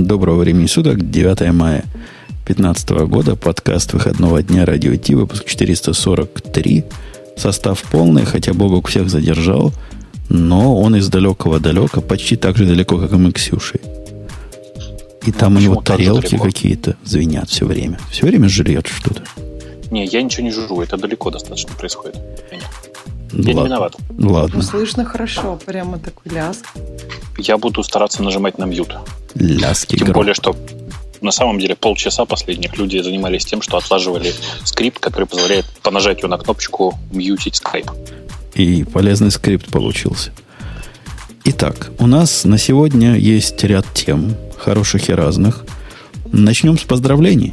Доброго времени суток, 9 мая 2015 года, подкаст выходного дня Радио Ти, выпуск 443. Состав полный, хотя Бобок всех задержал, но он из далекого далека, почти так же далеко, как и мы Ксюшей. И ну, там у него тарелки какие-то звенят все время. Все время жрет что-то. Не, я ничего не жру, это далеко достаточно происходит. Я не виноват. Ладно. Ну, слышно хорошо, прямо такой ляск. Я буду стараться нажимать на мьют. Ляски Тем более, что на самом деле полчаса последних люди занимались тем, что отлаживали скрипт, который позволяет по нажатию на кнопочку мьютить скайп. И полезный скрипт получился. Итак, у нас на сегодня есть ряд тем, хороших и разных. Начнем с поздравлений.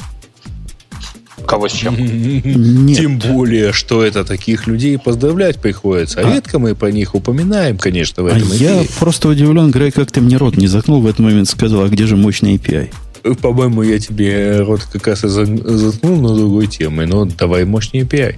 Кого с чем? Нет. Тем более, что это таких людей поздравлять приходится. А, а редко мы про них упоминаем, конечно, в а этом а эфире. Я просто удивлен, Грей, как ты мне рот не заткнул в этот момент, сказал, а где же мощный API? По-моему, я тебе рот как раз и заткнул на другой темы, но давай мощнее API.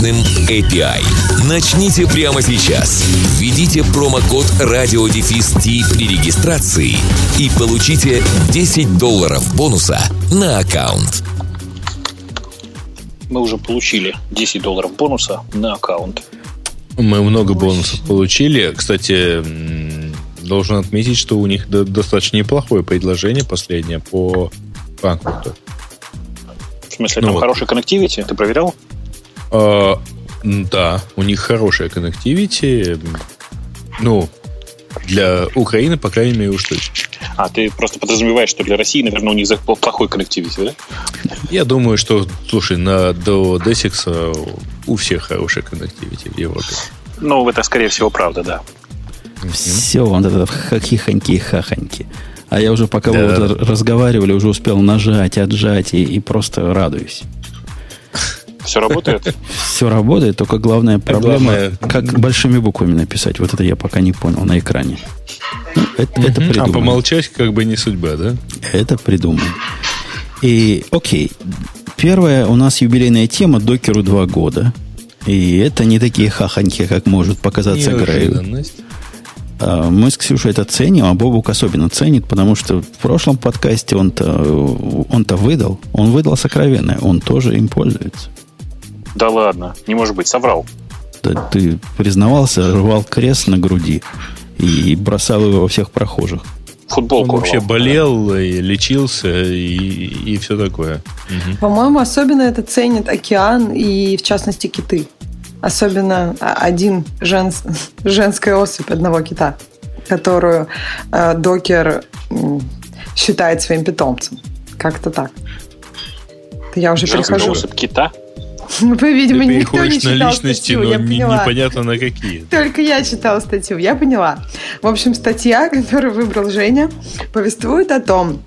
мощным API. Начните прямо сейчас. Введите промокод RadioDefist при регистрации и получите 10 долларов бонуса на аккаунт. Мы уже получили 10 долларов бонуса на аккаунт. Мы много бонусов получили. Кстати, должен отметить, что у них достаточно неплохое предложение последнее по Франкфурту. В смысле, ну, там вот. хороший коннективити? Ты проверял? А, да, у них хорошая коннективити. Ну, для Украины, по крайней мере, уж точно. А, ты просто подразумеваешь, что для России, наверное, у них плохой коннективити, да? Я думаю, что, слушай, на, до Desix у всех хорошая коннективити в Европе. Ну, это, скорее всего, правда, да. Все, вот это хахихоньки и хахоньки. А я уже пока да. вы вот разговаривали, уже успел нажать, отжать и, и просто радуюсь. Все работает? Все работает, только главная проблема, как большими буквами написать. Вот это я пока не понял на экране. Ну, это, это А помолчать как бы не судьба, да? Это придумано. И, окей, первая у нас юбилейная тема докеру два года. И это не такие хахоньки, как может показаться Грею. А, мы с Ксюшей это ценим, а Бобук особенно ценит, потому что в прошлом подкасте он-то, он-то выдал, он выдал сокровенное, он тоже им пользуется. Да ладно, не может быть, соврал. Да, ты признавался, рвал крест на груди и бросал его во всех прохожих. Футболку. Он вообще рвал, болел, да. и лечился и, и все такое. Угу. По-моему, особенно это ценит океан и, в частности, киты. Особенно один женс, женская особь одного кита, которую э, докер э, считает своим питомцем. Как-то так. Я уже Женская перехожу. особь кита? Вы, видимо, Ты никто не читал на личности, статью, но я поняла. непонятно на какие. Только я читала статью, я поняла. В общем, статья, которую выбрал Женя, повествует о том,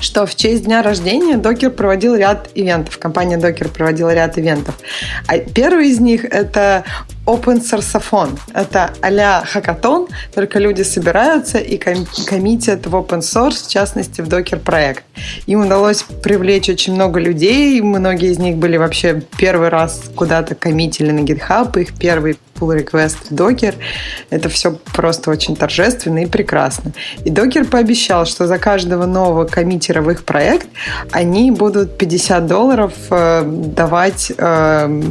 что в честь дня рождения Докер проводил ряд ивентов. Компания Докер проводила ряд ивентов. А первый из них это open source Это а-ля хакатон, только люди собираются и коммитят в open source, в частности, в Docker проект. Им удалось привлечь очень много людей, многие из них были вообще первый раз куда-то коммитили на GitHub, их первый pull request в Docker. Это все просто очень торжественно и прекрасно. И Docker пообещал, что за каждого нового коммитера в их проект они будут 50 долларов э, давать э,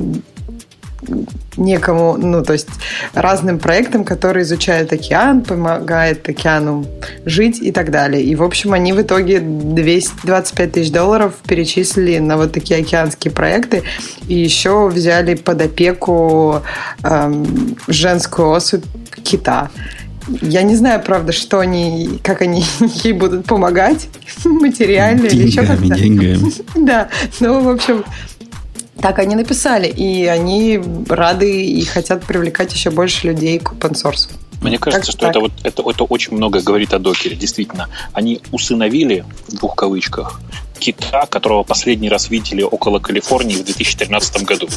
некому, ну, то есть разным проектам, которые изучают океан, помогают океану жить и так далее. И, в общем, они в итоге 225 тысяч долларов перечислили на вот такие океанские проекты и еще взяли под опеку эм, женскую особь кита. Я не знаю, правда, что они, как они ей будут помогать материально деньгами, или еще как-то. Деньгами. Да, ну, в общем, так они написали, и они рады и хотят привлекать еще больше людей к open source. Мне кажется, что это, вот, это, это очень много говорит о докере. Действительно, они усыновили, в двух кавычках, кита, которого последний раз видели около Калифорнии в 2013 году.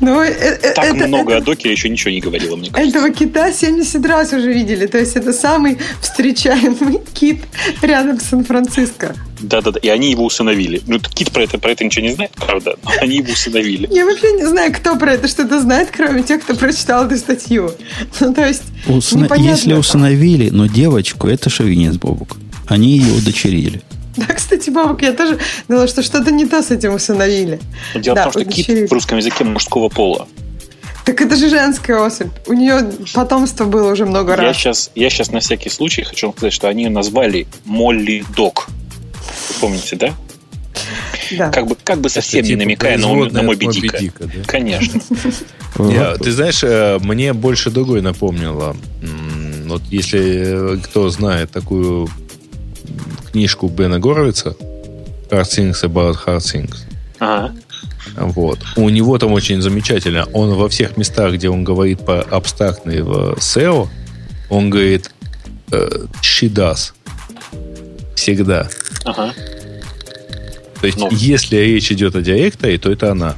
Ну, э, э, так это, много это, о докере еще ничего не говорило, мне кажется. Этого кита 70 раз уже видели. То есть это самый встречаемый кит рядом с Сан-Франциско. Да-да-да, и они его усыновили. Ну, Кит про это, про это ничего не знает, правда, но они его усыновили. Я вообще не знаю, кто про это что-то знает, кроме тех, кто прочитал эту статью. Ну, то есть, Усна... Если усыновили, но девочку, это шовинец, Бобук. Они ее удочерили. Да, кстати, бабок, я тоже думала, что что-то не то с этим усыновили. Дело да, в том, что кит в русском языке мужского пола. Так это же женская особь. У нее потомство было уже много я раз. Сейчас, я сейчас на всякий случай хочу сказать, что они ее назвали Молли Док. Вы помните, да? Да. Как бы, как бы совсем это, не типа, намекая на, на Моби Дика. Дика да? Конечно. Я, ты знаешь, э, мне больше другой напомнило. Вот если кто знает такую книжку Бена Горовица Hard Things About Hard Things. Ага. Вот. У него там очень замечательно. Он во всех местах, где он говорит по абстрактной в SEO, он говорит э, she does. Всегда. Ага. То есть, ну. если речь идет о директоре, то это она.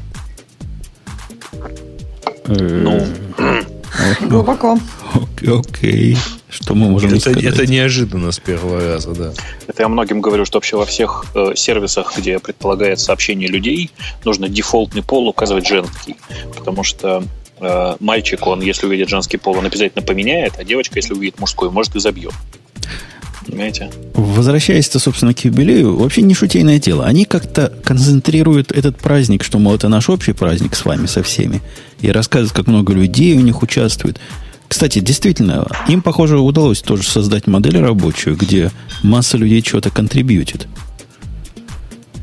Ну. Глубоко. Окей. Что мы можем это, сказать? Это неожиданно с первого раза, да. Это я многим говорю, что вообще во всех э, сервисах, где предполагается сообщение людей, нужно дефолтный пол указывать женский. Потому что э, мальчик, он, если увидит женский пол, он обязательно поменяет, а девочка, если увидит мужской, может и забьет. Понимаете? Возвращаясь-то, собственно, к юбилею, вообще не шутейное дело. Они как-то концентрируют этот праздник, что, мол, это наш общий праздник с вами, со всеми, и рассказывают, как много людей у них участвует. Кстати, действительно, им, похоже, удалось тоже создать модель рабочую, где масса людей что-то контрибьютит.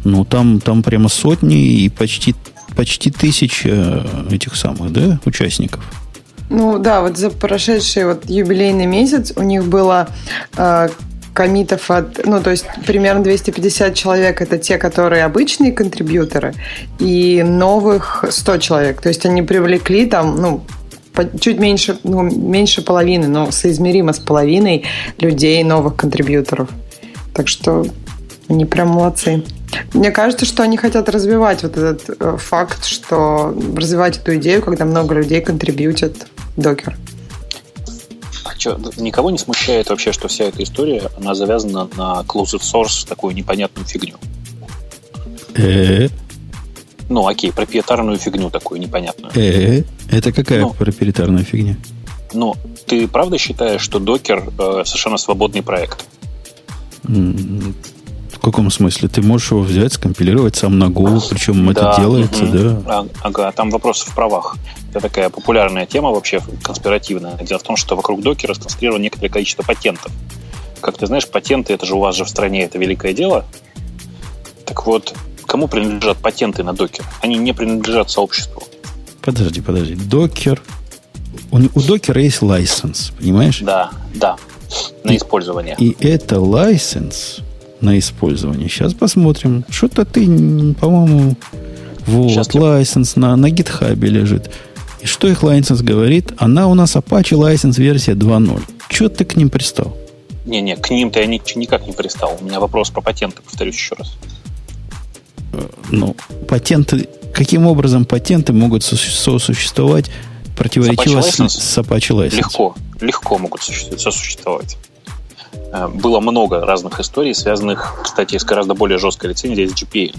Ну, там, там прямо сотни и почти, почти тысяча этих самых, да, участников. Ну да, вот за прошедший вот юбилейный месяц у них было э, комитов от, ну то есть примерно 250 человек это те, которые обычные контрибьюторы, и новых 100 человек. То есть они привлекли там, ну чуть меньше, ну, меньше половины, но соизмеримо с половиной людей новых контрибьюторов. Так что они прям молодцы. Мне кажется, что они хотят развивать вот этот э, факт, что развивать эту идею, когда много людей контрибьютят докер. А что, никого не смущает вообще, что вся эта история, она завязана на closed source, такую непонятную фигню? Ну, окей, проприетарную фигню такую непонятную. Э, это какая ну, проприетарная фигня? Ну, ты правда считаешь, что докер э, совершенно свободный проект? В каком смысле? Ты можешь его взять, скомпилировать сам на Go, причем да, это делается, угу. да? А, ага, там вопрос в правах. Это такая популярная тема вообще конспиративная. Дело в том, что вокруг докера сконцентрировано некоторое количество патентов. Как ты знаешь, патенты, это же у вас же в стране, это великое дело. Так вот, кому принадлежат патенты на Docker? Они не принадлежат сообществу. Подожди, подожди. Docker. У, у Docker а есть license, понимаешь? Да, да. На и, использование. И это license на использование. Сейчас посмотрим. Что-то ты, по-моему, вот, Сейчас license на, на GitHub е лежит. И что их license говорит? Она у нас Apache license версия 2.0. Чего ты к ним пристал? Не-не, к ним-то я никак не пристал. У меня вопрос про патенты, повторюсь еще раз ну, патенты, каким образом патенты могут сосуществовать противоречиво с, Apache License? Легко, легко могут сосуществовать. Э, было много разных историй, связанных, кстати, с гораздо более жесткой лицензией с GPL.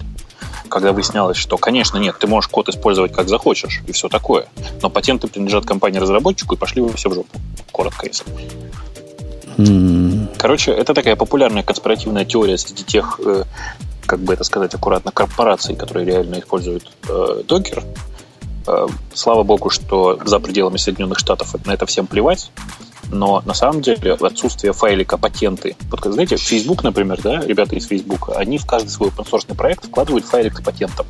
Когда выяснялось, что, конечно, нет, ты можешь код использовать как захочешь, и все такое. Но патенты принадлежат компании-разработчику, и пошли вы все в жопу. Коротко, если. Короче, это такая популярная конспиративная теория среди тех э, как бы это сказать аккуратно, корпораций, которые реально используют э, докер. Э, слава богу, что за пределами Соединенных Штатов на это всем плевать. Но на самом деле отсутствие файлика патенты. Вот, знаете, Facebook, например, да, ребята из Facebook, они в каждый свой open проект вкладывают файлик с патентом,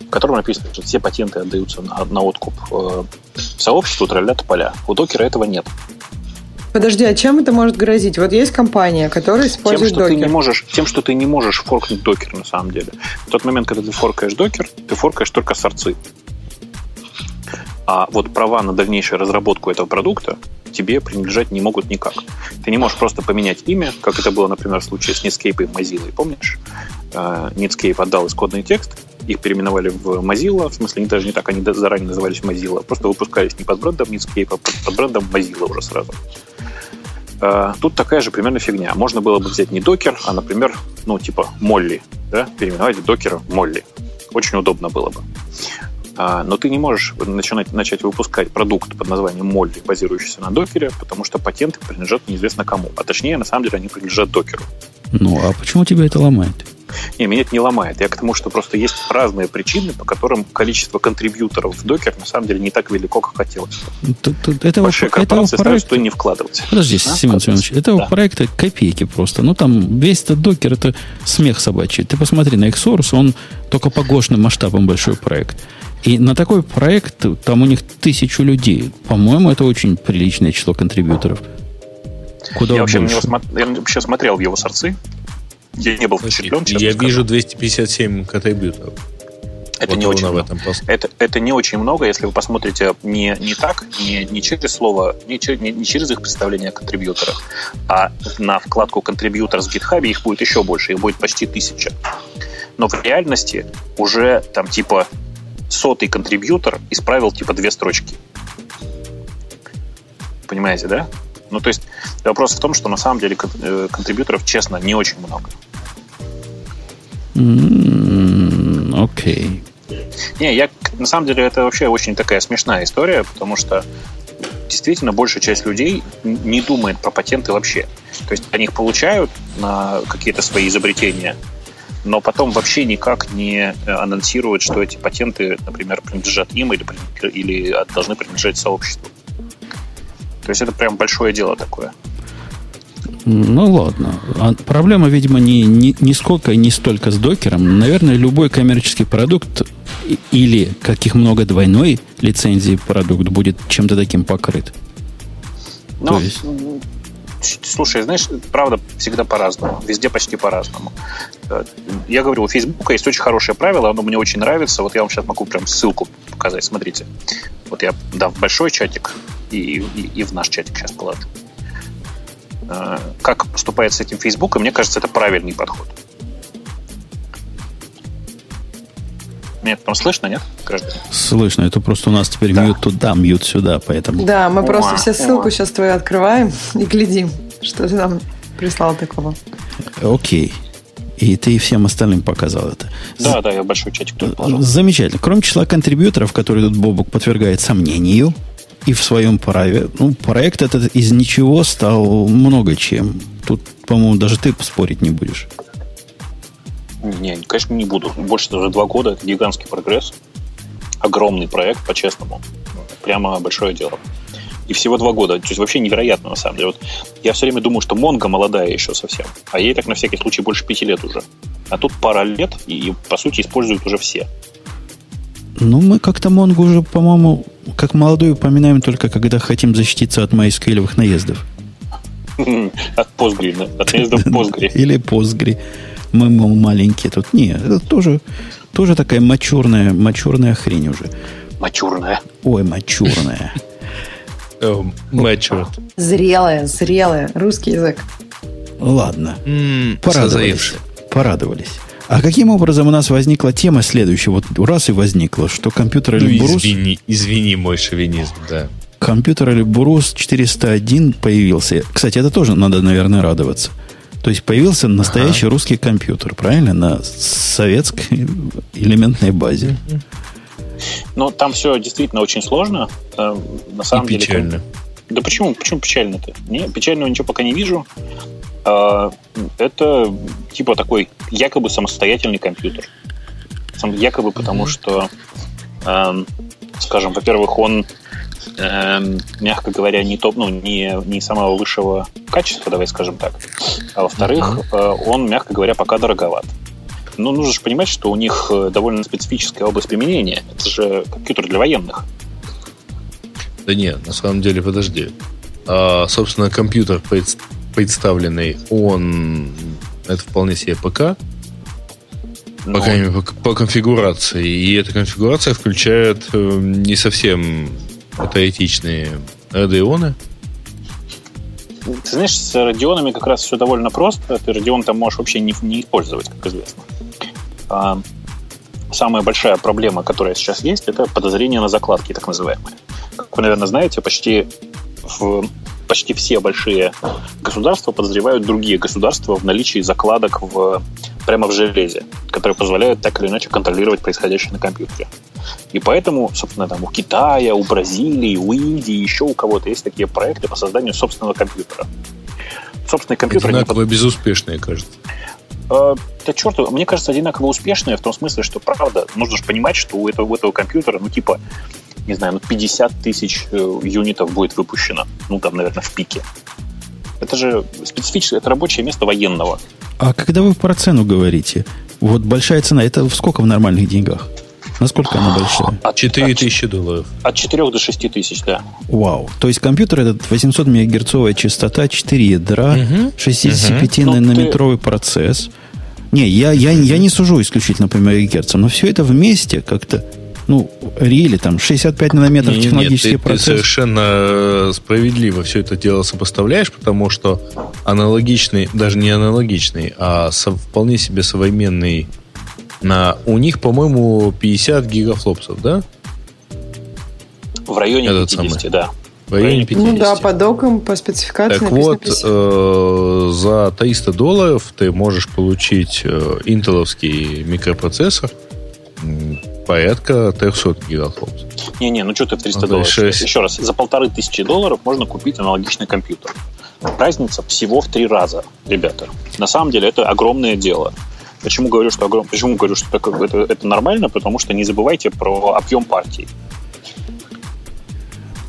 в котором написано, что все патенты отдаются на, на откуп э, сообществу, тролля поля. У докера этого нет. Подожди, а чем это может грозить? Вот есть компания, которая использует тем, что докер. Ты не можешь, тем, что ты не можешь форкнуть докер на самом деле. В тот момент, когда ты форкаешь докер, ты форкаешь только сорцы. А вот права на дальнейшую разработку этого продукта тебе принадлежать не могут никак. Ты не можешь просто поменять имя, как это было, например, в случае с Netscape и Mozilla. Помнишь? Э, Netscape отдал исходный текст, их переименовали в Mozilla, в смысле, они даже не так, они заранее назывались Mozilla, просто выпускались не под брендом Netscape, а под, под брендом Mozilla уже сразу. Э, тут такая же примерно фигня. Можно было бы взять не докер, а, например, ну, типа Молли, да, переименовать докера Молли. Очень удобно было бы. А, но ты не можешь начинать, начать выпускать продукт под названием Молли, базирующийся на докере, потому что патенты принадлежат неизвестно кому. А точнее, на самом деле, они принадлежат докеру. Ну, а почему тебя это ломает? Не, меня это не ломает. Я к тому, что просто есть разные причины, по которым количество контрибьюторов в докер на самом деле не так велико, как хотелось. этого, Большие корпорации этого проекта... не вкладывать. Подожди, а? Семен Семенович, этого да. проекта копейки просто. Ну, там весь этот докер, это смех собачий. Ты посмотри на Xsource, он только по гошным масштабам большой проект. И на такой проект, там у них тысячу людей. По-моему, это очень приличное число контрибьюторов. Куда я вообще, я вообще смотрел в его сорцы. Я не был впечатлен. Я скажу. вижу 257 контрибьюторов. Это вот не очень много. Это, это не очень много, если вы посмотрите не, не так, не, не через слово, не, не, не через их представление о контрибьюторах, а на вкладку контрибьютор с GitHub их будет еще больше, их будет почти тысяча. Но в реальности уже там типа сотый контрибьютор исправил типа две строчки. Понимаете, да? Ну, то есть вопрос в том, что на самом деле э, контрибьюторов, честно, не очень много. Окей. Okay. Не, я, на самом деле, это вообще очень такая смешная история, потому что действительно большая часть людей не думает про патенты вообще. То есть они их получают на какие-то свои изобретения, но потом вообще никак не э, анонсируют, что эти патенты, например, принадлежат им или, или должны принадлежать сообществу. То есть это прям большое дело такое. Ну ладно. А проблема, видимо, не, не, не сколько и не столько с докером. Наверное, любой коммерческий продукт или каких много двойной лицензии продукт будет чем-то таким покрыт. Ну, То есть... Слушай, знаешь, правда, всегда по-разному. Везде почти по-разному. Э, я говорю, у Фейсбука есть очень хорошее правило, оно мне очень нравится. Вот я вам сейчас могу прям ссылку показать. Смотрите. Вот я дам большой чатик и, и, и в наш чатик сейчас положу. Э, как поступает с этим Facebook, и мне кажется, это правильный подход. Меня там слышно, нет, граждане? Слышно. Это просто у нас теперь да. мьют туда, мьют сюда, поэтому... Да, мы просто все ссылку сейчас твою открываем и глядим, что ты нам прислал такого. Окей. И ты всем остальным показал это. Да, да, я большой чатик тут положил. Замечательно. Кроме числа контрибьюторов, которые тут Бобок подвергает сомнению, и в своем праве, ну, проект этот из ничего стал много чем. Тут, по-моему, даже ты спорить не будешь. Не, конечно, не буду. Больше даже два года это гигантский прогресс. Огромный проект, по-честному. Прямо большое дело. И всего два года. То есть вообще невероятно, на самом деле. Вот я все время думаю, что Монго молодая еще совсем. А ей так на всякий случай больше пяти лет уже. А тут пара лет, и, по сути, используют уже все. Ну, мы как-то Монгу уже, по-моему, как молодую упоминаем только когда хотим защититься от MySQL наездов. От Postgre, от наездов Postgre. Или Postgre. Мы, мол, маленькие тут. Не, это тоже, тоже такая мачурная, мачурная хрень уже. Мачурная. Ой, мачурная. Мачур. Зрелая, зрелая. Русский язык. Ладно. Порадовались. Порадовались. А каким образом у нас возникла тема следующая? Вот раз и возникла, что компьютер ну, Эльбрус... извини, извини мой шовинизм, да. Компьютер Эльбрус 401 появился. Кстати, это тоже надо, наверное, радоваться. То есть появился настоящий ага. русский компьютер, правильно? На советской элементной базе. Ну, там все действительно очень сложно. Э, на самом и деле. Печально. Да почему? Почему печально-то? Не, печального ничего пока не вижу. А, это типа такой якобы самостоятельный компьютер. Якобы потому, что, э, скажем, во-первых, он, э, мягко говоря, не топ, ну, не, не самого высшего качества, давай скажем так. А во-вторых, э, он, мягко говоря, пока дороговат. Но нужно же понимать, что у них э, довольно специфическая область применения. Это же компьютер для военных. Да нет, на самом деле, подожди. А, собственно, компьютер представленный, он это вполне себе ПК, Но... по крайней мере, по, по конфигурации. И эта конфигурация включает э, не совсем патриотичные радионы. Ты знаешь, с радионами как раз все довольно просто. Ты радион там можешь вообще не, не использовать, как известно. А, самая большая проблема, которая сейчас есть, это подозрение на закладки, так называемые. Как вы, наверное, знаете, почти в почти все большие государства подозревают другие государства в наличии закладок в, прямо в железе, которые позволяют так или иначе контролировать происходящее на компьютере. И поэтому, собственно, там у Китая, у Бразилии, у Индии, еще у кого-то есть такие проекты по созданию собственного компьютера. Собственный компьютер... Одинаково под... безуспешные, кажется. Э, да черт, мне кажется, одинаково успешные в том смысле, что, правда, нужно же понимать, что у этого, у этого компьютера, ну, типа, не знаю, ну, 50 тысяч э, юнитов будет выпущено. Ну, там, наверное, в пике. Это же специфическое, это рабочее место военного. А когда вы про цену говорите, вот большая цена, это сколько в нормальных деньгах? Насколько она большая? От 4 тысячи долларов. От 4 до 6 тысяч, да. Вау. То есть компьютер этот 800 мегагерцовая частота, 4 ядра, угу. 65-нанометровый угу. процесс. Не, я, я, я не сужу исключительно по мегагерцам, но все это вместе как-то ну, рели, там, 65 нанометров не, технологический нет, ты, процесс. Ты совершенно э, справедливо все это дело сопоставляешь, потому что аналогичный, даже не аналогичный, а со, вполне себе современный на, у них, по-моему, 50 гигафлопсов, да? В районе Этот 50, самый. да. В районе 50. Ну да, по докам, по спецификации Так вот, э, за 300 долларов ты можешь получить э, интеловский микропроцессор порядка 300 гигафлопсов. Не-не, ну что ты в 300 ну, долларов? 6. Еще раз, за полторы тысячи долларов можно купить аналогичный компьютер. Разница всего в три раза, ребята. На самом деле это огромное дело. Почему говорю, что огром... Почему говорю, что это, это, это нормально? Потому что не забывайте про объем партий.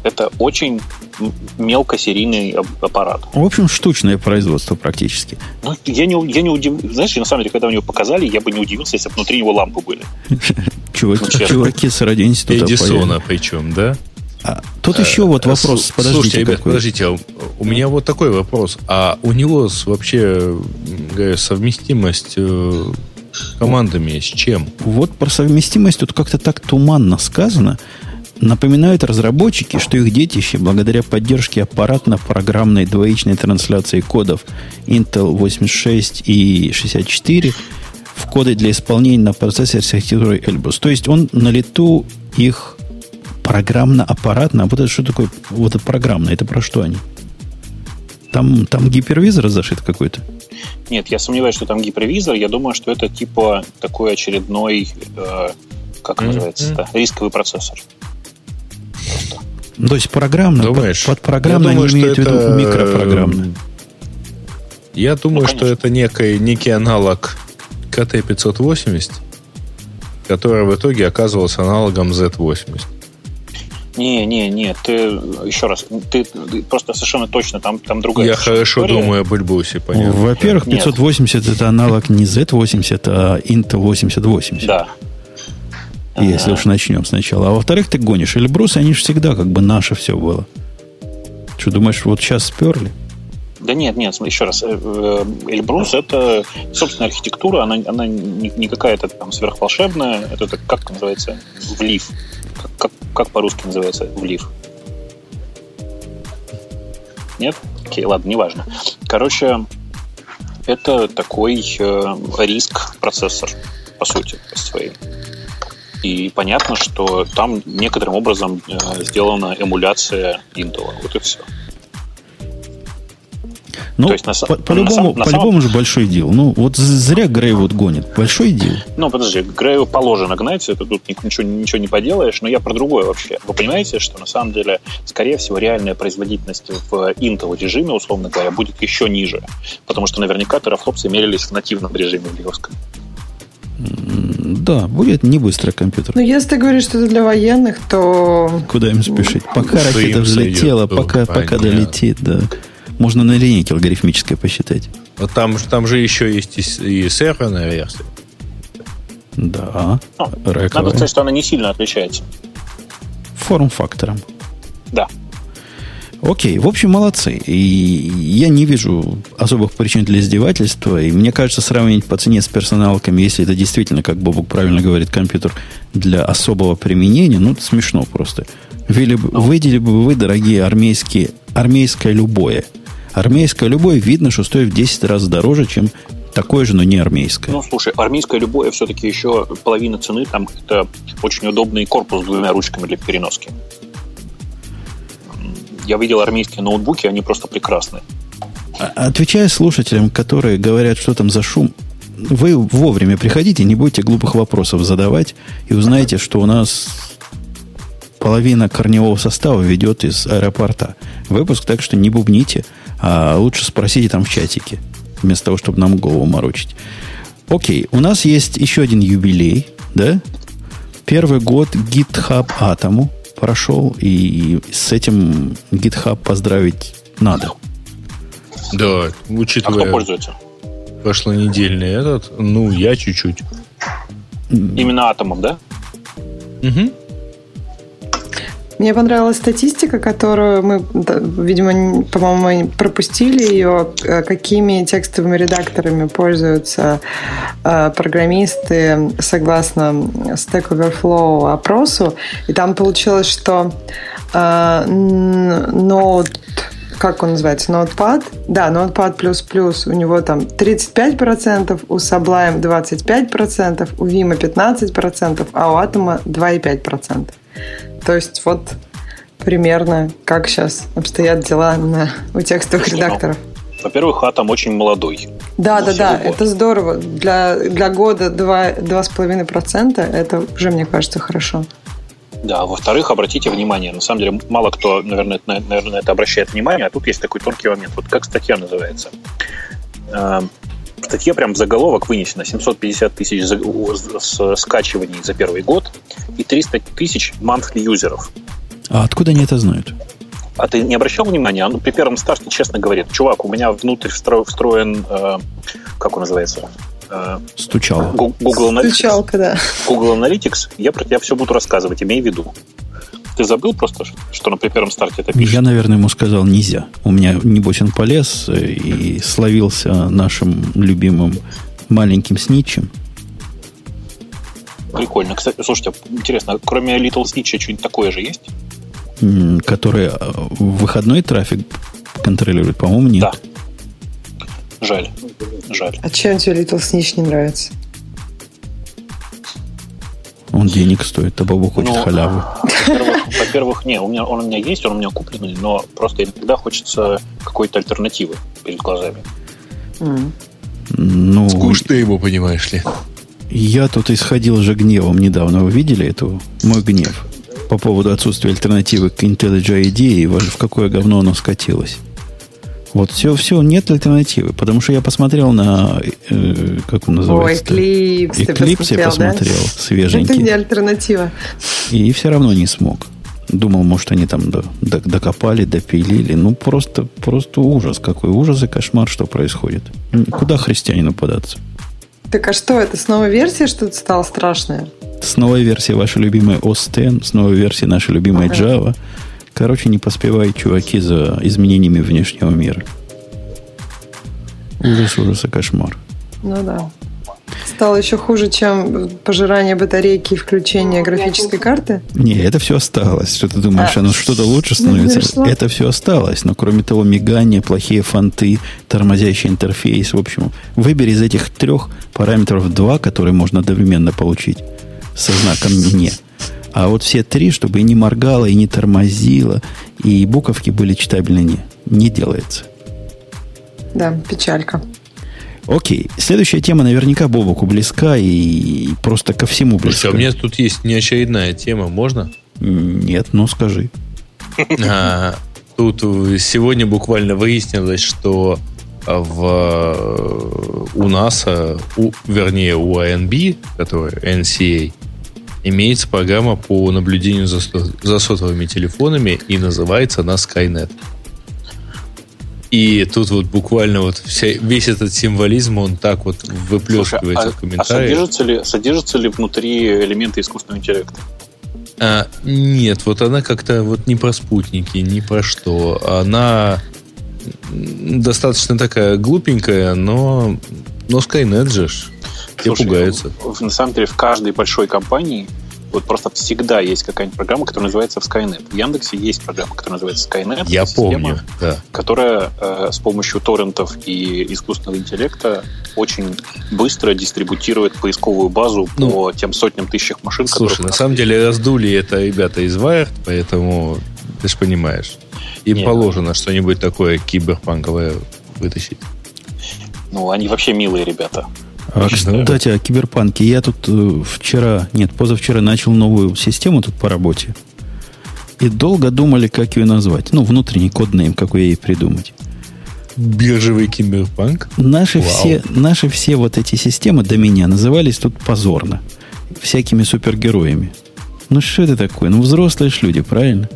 Это очень мелкосерийный аппарат. В общем, штучное производство практически. Ну, я не, я не удивился. Знаешь, на самом деле, когда у него показали, я бы не удивился, если бы внутри него лампы были. Чуваки, ну, чуваки с радиоинститута. Эдисона причем, да? А, тут еще вот э, вопрос. Подождите, Слушайте, ребят, подождите, а у меня вот такой вопрос. А у него вообще говоря, совместимость э, командами с чем? Вот про совместимость тут как-то так туманно сказано. Напоминают разработчики, что их детище, благодаря поддержке аппаратно-программной двоичной трансляции кодов Intel 86 и 64, в коды для исполнения на процессоре с архитектурой Elbrus. То есть он на лету их Программно-аппаратно. А вот это что такое? Вот это программно. Это про что они? Там, там гипервизор зашит какой-то? Нет, я сомневаюсь, что там гипервизор. Я думаю, что это типа такой очередной, э, как mm-hmm. называется, рисковый процессор. То есть программно, Думаешь? под, под программно они имеют в виду это... микропрограммно. Я думаю, ну, что это некий, некий аналог КТ-580, который в итоге оказывался аналогом Z80. Не, не, не, ты еще раз, ты, ты просто совершенно точно там, там другая. Я хорошо история. думаю об Эльбрусе, понятно. Во-первых, 580 Нет. это аналог не Z80, а Intel 8080. Да. Если уж начнем сначала. А во-вторых, ты гонишь. Эльбрусы, они же всегда как бы наше все было. Что, думаешь, вот сейчас сперли? Да нет, нет, еще раз. Э, э, Эльбрус это собственная архитектура, она, она не, не какая-то там сверхволшебная, это как называется, влив как, как по-русски называется влив? Нет? Окей, ладно, неважно. Короче, это такой э, риск процессор, по сути, своей. И понятно, что там некоторым образом э, сделана эмуляция Intel. Вот и все. Ну, То есть, на, по, по-любому, на, по-любому на самом... же большой дел. Ну, вот зря Грей вот гонит. Большой дел. Ну, подожди, Грею положено гнать, это тут ничего, ничего не поделаешь, но я про другое вообще. Вы понимаете, что на самом деле, скорее всего, реальная производительность в Intel режиме, условно говоря, будет еще ниже. Потому что наверняка терафлопсы мерились в нативном режиме Лиговском. Да, будет не быстрый компьютер. Но если ты говоришь, что это для военных, то... Куда им спешить? Пока ракета взлетела, пока, пока долетит, да. Можно на линейке алгоритмической посчитать. Вот там, там же еще есть и, и серверная версия. Да. Ну, надо сказать, что она не сильно отличается. Форм-фактором. Да. Окей, в общем, молодцы. И я не вижу особых причин для издевательства. И мне кажется, сравнить по цене с персоналками, если это действительно, как Бобук правильно говорит, компьютер для особого применения, ну, это смешно просто. Выделили бы вы, дорогие армейские, армейское любое – Армейское любое видно, что стоит в 10 раз дороже, чем такое же, но не армейское. Ну, слушай, армейское любое все-таки еще половина цены, там это очень удобный корпус с двумя ручками для переноски. Я видел армейские ноутбуки, они просто прекрасны. А, отвечая слушателям, которые говорят, что там за шум, вы вовремя приходите, не будете глупых вопросов задавать и узнаете, что у нас половина корневого состава ведет из аэропорта выпуск, так что не бубните, а лучше спросите там в чатике, вместо того, чтобы нам голову морочить. Окей, у нас есть еще один юбилей, да? Первый год GitHub Атому прошел, и с этим GitHub поздравить надо. Да, учитывая... А кто пользуется? Прошлонедельный этот, ну, я чуть-чуть. Именно атомом, да? Угу. Мне понравилась статистика, которую мы, видимо, по-моему, пропустили ее, э, какими текстовыми редакторами пользуются э, программисты согласно Stack Overflow опросу. И там получилось, что э, Node как он называется, Notepad. Да, Notepad++, у него там 35%, у Sublime 25%, у Vima 15%, а у Atom 2,5%. То есть вот примерно как сейчас обстоят дела на, у текстовых Слушай, редакторов. Ну, во-первых, Atom очень молодой. Да, да, да, это здорово. Для, для года 2,5% это уже, мне кажется, хорошо. Да, во-вторых, обратите внимание, на самом деле мало кто, наверное, на, наверное, на это обращает внимание, а тут есть такой тонкий момент. Вот как статья называется? Статья прям в заголовок вынесена. 750 тысяч скачиваний за первый год и 300 тысяч monthly юзеров. А откуда они это знают? А ты не обращал внимания? Он при первом старте честно говорит, чувак, у меня внутрь встроен, э, как он называется, Э, Стучал. Google Analytics. Стучалка, да. Google Analytics, я про тебя все буду рассказывать, имей в виду. Ты забыл просто, что на при первом старте это пишет? Я, наверное, ему сказал нельзя. У меня, небось, он полез и словился нашим любимым маленьким сничем. Прикольно. Кстати, слушайте, интересно, кроме Little Snitch что-нибудь такое же есть? Который э, выходной трафик контролирует, по-моему, нет. Да. Жаль. Жаль. А чем тебе Little Snitch не нравится? Он денег стоит, а Бабу хочет ну, халяву. Во-первых, не, у меня, он у меня есть, он у меня купленный, но просто иногда хочется какой-то альтернативы перед глазами. Mm. Ну, Скучно ему, понимаешь ли. Я тут исходил же гневом недавно. Вы видели эту мой гнев по поводу отсутствия альтернативы к IntelliJ IDEA и в какое говно оно скатилось? Вот все, все, нет альтернативы. Потому что я посмотрел на, э, как он называется? Ой, Eclipse. Eclipse я посмотрел, да? свеженький. Это не альтернатива. И все равно не смог. Думал, может, они там до, до, докопали, допилили. Ну, просто, просто ужас. Какой ужас и кошмар, что происходит. Куда христианину податься? Так а что, это с новой версии что-то стало страшное? С новой версии вашей любимой OS X, с новой версии нашей любимой ага. Java – Короче, не поспевают чуваки за изменениями внешнего мира. Ужас, ужас и кошмар. Ну да. Стало еще хуже, чем пожирание батарейки и включение графической карты? Не, это все осталось. Что ты думаешь, а, оно что-то лучше становится? Это все осталось. Но кроме того, мигание, плохие фонты, тормозящий интерфейс. В общем, выбери из этих трех параметров два, которые можно одновременно получить со знаком «не». А вот все три, чтобы и не моргало, и не тормозило, и буковки были читабельны, не, не делается. Да, печалька. Окей. Следующая тема наверняка Бобоку близка и просто ко всему близка. Слушай, а у меня тут есть неочередная тема, можно? Нет, ну скажи. А, тут сегодня буквально выяснилось, что в, у нас, у, вернее, у ANB, который NCA, имеется программа по наблюдению за, за сотовыми телефонами, и называется она Skynet. И тут вот буквально вот вся, весь этот символизм, он так вот выплескивается Слушай, в комментариях. А содержатся ли, содержатся ли внутри элементы искусственного интеллекта? А, нет, вот она как-то вот не про спутники, не про что. Она достаточно такая глупенькая, но, но Skynet же. Слушай, пугаются. На самом деле в каждой большой компании Вот просто всегда есть какая-нибудь программа, которая называется Skynet. В Яндексе есть программа, которая называется Skynet. Я система, помню, да. Которая э, с помощью торрентов и искусственного интеллекта очень быстро дистрибутирует поисковую базу ну, по тем сотням тысячах машин, Слушай, на самом деле раздули это ребята из Wired, поэтому ты же понимаешь. Им Нет. положено что-нибудь такое киберпанковое вытащить. Ну, они вообще милые ребята. А, кстати, о киберпанке. Я тут э, вчера, нет, позавчера начал новую систему тут по работе. И долго думали, как ее назвать. Ну, внутренний коднейм, какой ей придумать. Биржевый киберпанк? Наши все, наши все вот эти системы до меня назывались тут позорно. Всякими супергероями. Ну, что это такое? Ну, взрослые ж люди, правильно?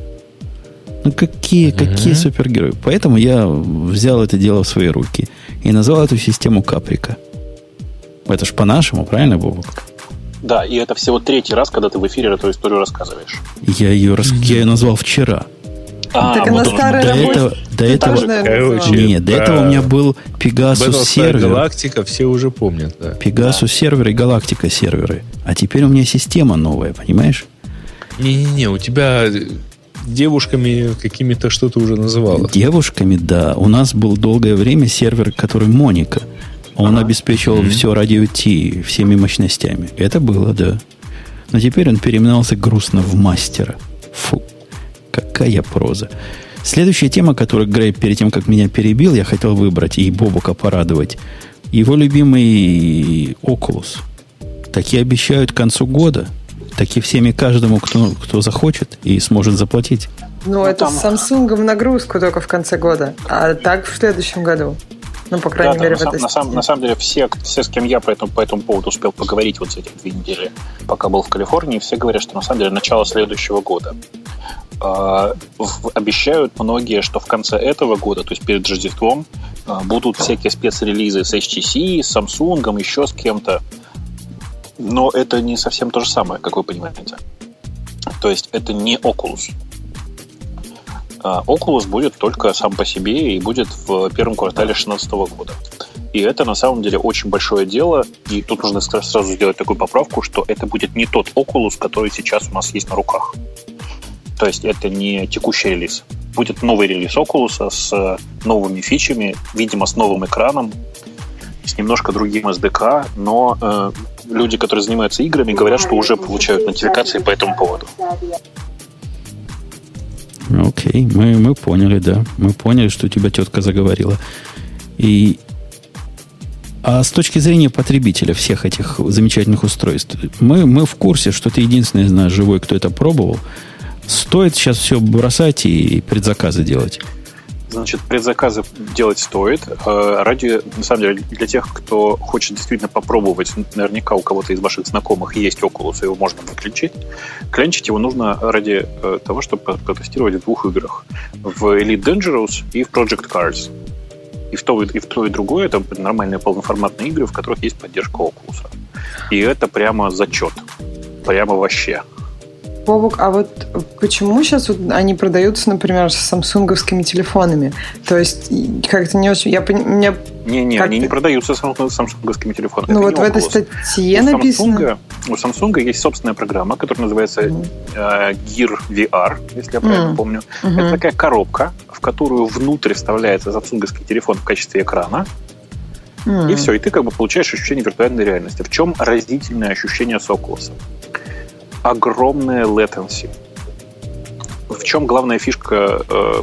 Ну, какие, uh-huh. какие супергерои? Поэтому я взял это дело в свои руки и назвал эту систему Каприка. Это ж по-нашему, правильно, Бобок? Да, и это всего третий раз, когда ты в эфире эту историю рассказываешь. Я ее, рас... я ее назвал вчера. А, так вот она старая до этого, до этого, короче, нет, до этого у меня был Pegasus сервер. Галактика все уже помнят. Да. Pegasus да. сервер и Галактика серверы. А теперь у меня система новая, понимаешь? Не-не-не, у тебя девушками какими-то что-то уже называлось. Девушками, да. У нас был долгое время сервер, который Моника. Он ага. обеспечивал mm-hmm. все радио Ти всеми мощностями. Это было, да. Но теперь он переименовался грустно в мастера. Фу, какая проза. Следующая тема, которую Грей перед тем, как меня перебил, я хотел выбрать и Бобука порадовать. Его любимый Oculus. Такие обещают к концу года. Такие всеми каждому, кто, кто захочет и сможет заплатить. Ну, ну это там... с Samsung в нагрузку только в конце года. А так в следующем году. Ну, по крайней да, мере, да, в на, сам, на самом деле, все, все, с кем я по этому, по этому поводу успел поговорить вот за эти две недели, пока был в Калифорнии, все говорят, что на самом деле начало следующего года. Э, обещают многие, что в конце этого года, то есть перед Рождеством, э, будут всякие спецрелизы с HTC, с Samsung, еще с кем-то. Но это не совсем то же самое, как вы понимаете. То есть это не Oculus. А, Oculus будет только сам по себе и будет в первом квартале 2016 года. И это на самом деле очень большое дело. И тут нужно сразу сделать такую поправку, что это будет не тот Oculus, который сейчас у нас есть на руках. То есть это не текущий релиз. Будет новый релиз Oculus с новыми фичами, видимо, с новым экраном, с немножко другим SDK, но э, люди, которые занимаются играми, говорят, что уже получают нотификации по этому поводу. Окей, мы, мы поняли, да. Мы поняли, что у тебя тетка заговорила. И а с точки зрения потребителя всех этих замечательных устройств, мы, мы в курсе, что ты единственный из нас живой, кто это пробовал. Стоит сейчас все бросать и предзаказы делать. Значит, предзаказы делать стоит. Э, ради, на самом деле, для тех, кто хочет действительно попробовать, наверняка у кого-то из ваших знакомых есть Oculus, его можно выключить. Клянчить его нужно ради э, того, чтобы протестировать в двух играх. В Elite Dangerous и в Project Cars. И в то, и в то, и другое это нормальные полноформатные игры, в которых есть поддержка Oculus. И это прямо зачет. Прямо вообще. Бобок, а вот почему сейчас вот они продаются, например, с самсунговскими телефонами? То есть как-то не очень... Я, меня не-не, они не продаются с самсунговскими телефонами. Ну вот в этой статье у написано... Samsung, у Samsung есть собственная программа, которая называется mm. uh, Gear VR, если я правильно mm. помню. Mm-hmm. Это такая коробка, в которую внутрь вставляется самсунговский телефон в качестве экрана. Mm. И все, и ты как бы получаешь ощущение виртуальной реальности. В чем разительное ощущение с Oculus? Огромная latency. В чем главная фишка, э,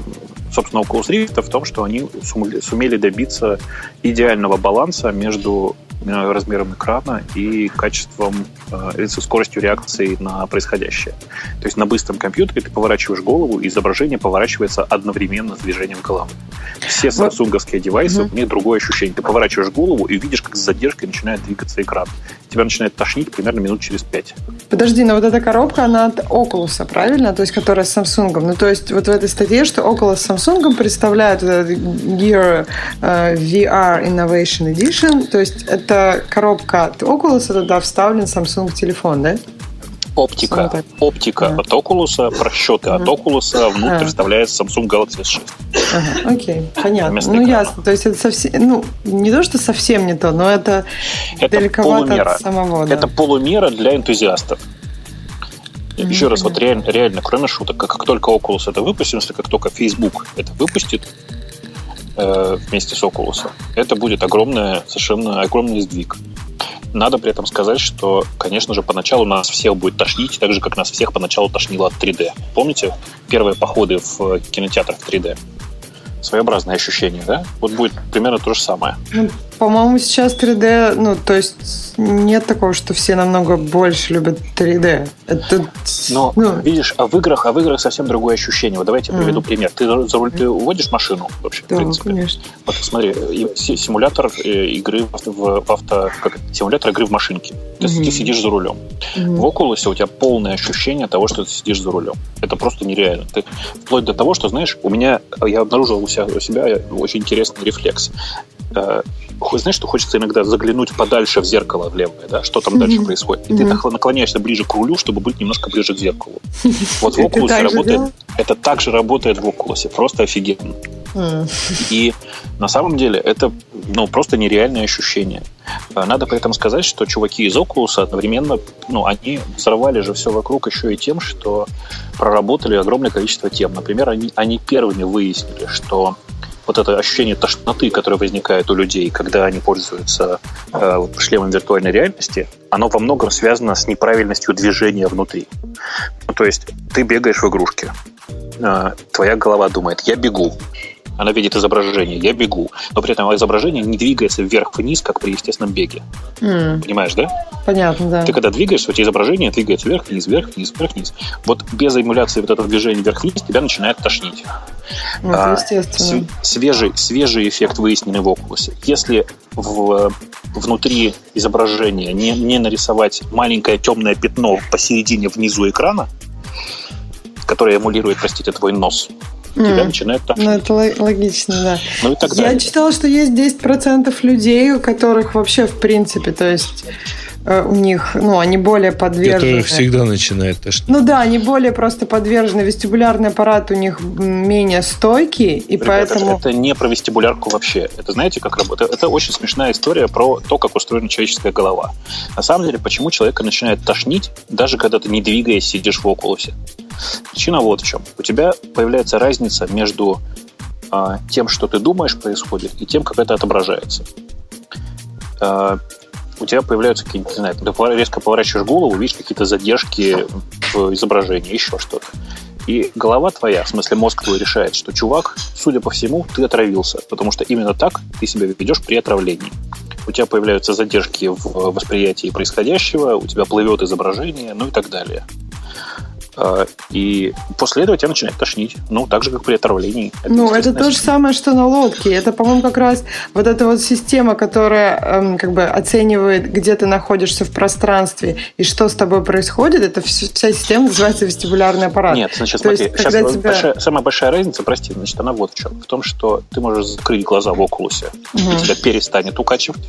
собственно, Oculus Rift? В том, что они сумели добиться идеального баланса между размером экрана и качеством, э, скоростью реакции на происходящее. То есть на быстром компьютере ты поворачиваешь голову, и изображение поворачивается одновременно с движением головы. Все самсунговские девайсы, mm-hmm. у них другое ощущение. Ты поворачиваешь голову и видишь, как с задержкой начинает двигаться экран. Тебя начинает тошнить примерно минут через пять. Подожди, но вот эта коробка, она от Oculus, правильно? То есть, которая с Samsung. Ну, то есть, вот в этой статье, что Oculus с Samsung представляют Gear uh, VR Innovation Edition, то есть, это это коробка от Oculus, туда вставлен Samsung телефон, да? Оптика. Оптика да. от Oculus, просчеты uh-huh. от Oculus, внутрь uh-huh. вставляется Samsung Galaxy S6. Ага, окей, понятно. Вместо ну, экрана. ясно. То есть это совсем, ну, не то, что совсем не то, но это, это далековато полумера. от самого. Да. Это полумера для энтузиастов. Mm-hmm. Еще раз, вот реально, реально, кроме шуток, как, как только Oculus это выпустит, как только Facebook это выпустит э, вместе с Oculus, это будет огромное, совершенно огромный сдвиг. Надо при этом сказать, что, конечно же, поначалу нас всех будет тошнить, так же, как нас всех поначалу тошнило от 3D. Помните первые походы в кинотеатр в 3D? своеобразное ощущение, да? Вот будет примерно то же самое. По-моему, сейчас 3D, ну, то есть нет такого, что все намного больше любят 3D. Это, Но, ну... видишь, а в играх, а в играх совсем другое ощущение. Вот давайте я приведу mm. пример. Ты за руль ты уводишь машину вообще, да, в принципе? конечно. Вот смотри, симулятор э, игры в, в авто... Как, симулятор игры в машинке. То есть mm-hmm. ты сидишь за рулем. Mm-hmm. В Oculus у тебя полное ощущение того, что ты сидишь за рулем. Это просто нереально. Ты, вплоть до того, что, знаешь, у меня, я обнаружил у себя, у себя очень интересный рефлекс. Э, знаешь, что хочется иногда заглянуть подальше в зеркало в левое, да, что там дальше происходит. И ты наклоняешься ближе к рулю, чтобы быть немножко ближе к зеркалу. Вот в Oculus работает... Это также работает в Oculus, просто офигенно. И на самом деле это ну, просто нереальное ощущение. Э, надо при этом сказать, что чуваки из Oculus одновременно, ну, они взорвали же все вокруг еще и тем, что проработали огромное количество тем. Например, они, они первыми выяснили, что вот это ощущение тошноты, которое возникает у людей, когда они пользуются э, шлемом виртуальной реальности, оно во многом связано с неправильностью движения внутри. Ну, то есть ты бегаешь в игрушке, э, твоя голова думает, я бегу, она видит изображение, я бегу, но при этом изображение не двигается вверх-вниз, как при естественном беге. Mm. Понимаешь, да? Понятно, да. Ты когда двигаешься, у тебя изображение двигается вверх-вниз, вверх-вниз, вверх-вниз. Вот без эмуляции вот этого движения вверх-вниз тебя начинает тошнить. Ну, а, естественно. Свежий, свежий эффект выясненный в Oculus. Если в, внутри изображения не, не нарисовать маленькое темное пятно посередине внизу экрана, которое эмулирует, простите, твой нос, у тебя начинает тошнить. Ну, это логично, да. Ну и так Я читала, что есть 10% людей, у которых вообще, в принципе, то есть у них, ну, они более подвержены. Которых всегда начинает тошнить. Ну да, они более просто подвержены. Вестибулярный аппарат у них менее стойкий, и Ребята, поэтому... Это не про вестибулярку вообще. Это знаете, как работает? Это очень смешная история про то, как устроена человеческая голова. На самом деле, почему человека начинает тошнить, даже когда ты не двигаясь сидишь в окулусе? Причина вот в чем. У тебя появляется разница между а, тем, что ты думаешь происходит, и тем, как это отображается. У тебя появляются какие-нибудь, не знаю, ты резко поворачиваешь голову, видишь какие-то задержки в изображении, еще что-то. И голова твоя, в смысле мозг твой решает, что, чувак, судя по всему, ты отравился, потому что именно так ты себя ведешь при отравлении. У тебя появляются задержки в восприятии происходящего, у тебя плывет изображение, ну и так далее. А, и после этого тебя начинает тошнить. Ну, так же, как при отравлении. Это ну, это то же самое, что на лодке. Это, по-моему, как раз вот эта вот система, которая эм, как бы оценивает, где ты находишься в пространстве и что с тобой происходит, это вся система называется вестибулярный аппарат. Нет, значит, то смотри, есть, сейчас тебя... большая, самая большая разница, прости, значит, она вот в чем. В том, что ты можешь закрыть глаза в окулусе, угу. и тебя перестанет укачивать.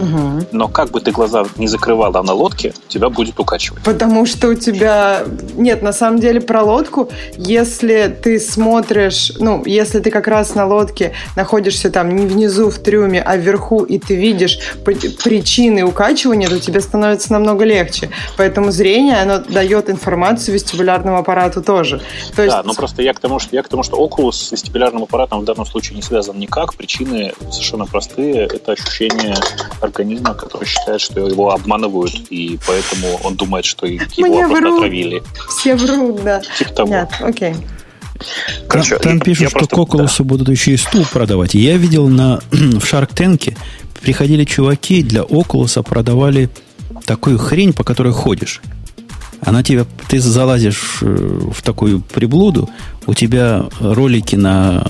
Угу. Но как бы ты глаза не закрывала на лодке, тебя будет укачивать. Потому что у тебя... Нет, на самом деле про лодку, если ты смотришь, ну, если ты как раз на лодке находишься там не внизу в трюме, а вверху, и ты видишь причины укачивания, то тебе становится намного легче. Поэтому зрение, оно дает информацию вестибулярному аппарату тоже. То есть... Да, но просто я к тому, что я к тому, что Oculus с вестибулярным аппаратом в данном случае не связан никак. Причины совершенно простые. Это ощущение организма, который считает, что его обманывают, и поэтому он думает, что его Мне просто врут. отравили. Все врут, да. Типа того. Нет, окей. Короче, там, там пишут, что просто, Кокулусу да. будут еще и стул продавать. Я видел на, в Shark Tank приходили чуваки для Окулуса, продавали такую хрень, по которой ходишь. Она тебя, ты залазишь э, в такую приблуду, у тебя ролики на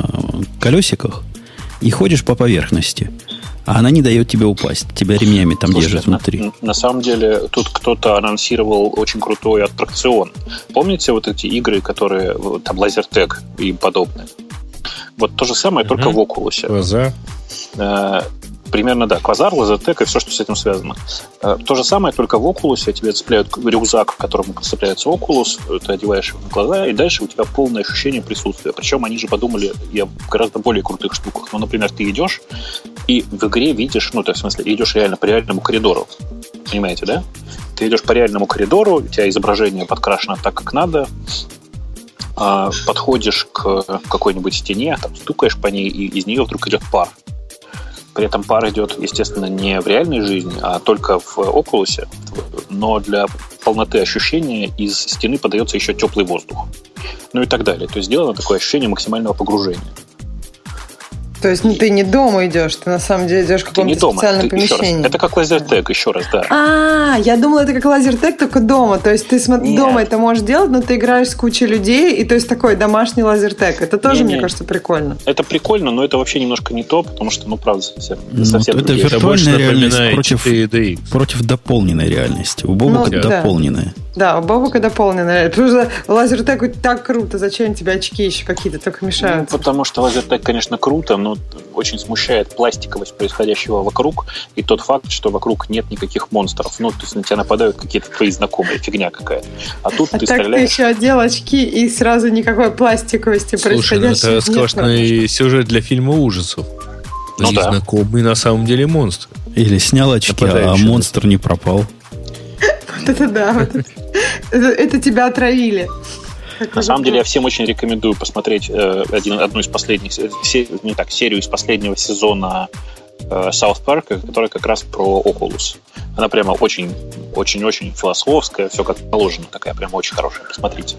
колесиках, и ходишь по поверхности а она не дает тебе упасть. Тебя ремнями там Слушайте, держат внутри. На, на самом деле, тут кто-то анонсировал очень крутой аттракцион. Помните вот эти игры, которые там лазертег и подобное? Вот то же самое, угу. только в Oculus. Глаза. Э, Примерно, да. Квазар, лазертек и все, что с этим связано. Э, то же самое, только в Oculus тебе цепляют рюкзак, к которому цепляется Oculus, ты одеваешь его на глаза, и дальше у тебя полное ощущение присутствия. Причем они же подумали я в гораздо более крутых штуках. Ну, например, ты идешь и в игре видишь, ну, то есть, в смысле, идешь реально по реальному коридору. Понимаете, да? Ты идешь по реальному коридору, у тебя изображение подкрашено так, как надо, а, подходишь к какой-нибудь стене, там, стукаешь по ней, и из нее вдруг идет пар. При этом пар идет, естественно, не в реальной жизни, а только в Oculus, но для полноты ощущения из стены подается еще теплый воздух. Ну и так далее. То есть сделано такое ощущение максимального погружения. То есть ну, ты не дома идешь, ты на самом деле идешь в каком-то специальном ты, помещении. это как лазертег, еще раз, да. А, я думала, это как лазертег, только дома. То есть ты Нет. дома это можешь делать, но ты играешь с кучей людей, и то есть такой домашний лазертег. Это тоже, Нет, мне кажется, прикольно. Это прикольно, но это вообще немножко не то, потому что, ну, правда, совсем, ну, совсем Это виртуальная реальность против, против дополненной реальности. У Бога ну, да. дополненная. Да, у Бобука дополненная. Потому что лазертег так круто. Зачем тебе очки еще какие-то только мешают? Ну, потому что лазертег, конечно, круто, но очень смущает пластиковость происходящего вокруг и тот факт, что вокруг нет никаких монстров. Ну, то есть на тебя нападают какие-то твои знакомые, фигня какая-то. А тут а ты так стреляешь... ты еще одел очки и сразу никакой пластиковости Слушай, ну это сплошной сюжет для фильма ужасов. Ну, да. знакомый на самом деле монстр. Или снял очки, а монстр не пропал. Вот это да. Это тебя отравили. На самом деле я всем очень рекомендую посмотреть э, один, одну из последних, не так, серию из последнего сезона э, South Park, которая как раз про Oculus. Она прямо очень, очень, очень философская, все как положено, такая прямо очень хорошая. Посмотрите.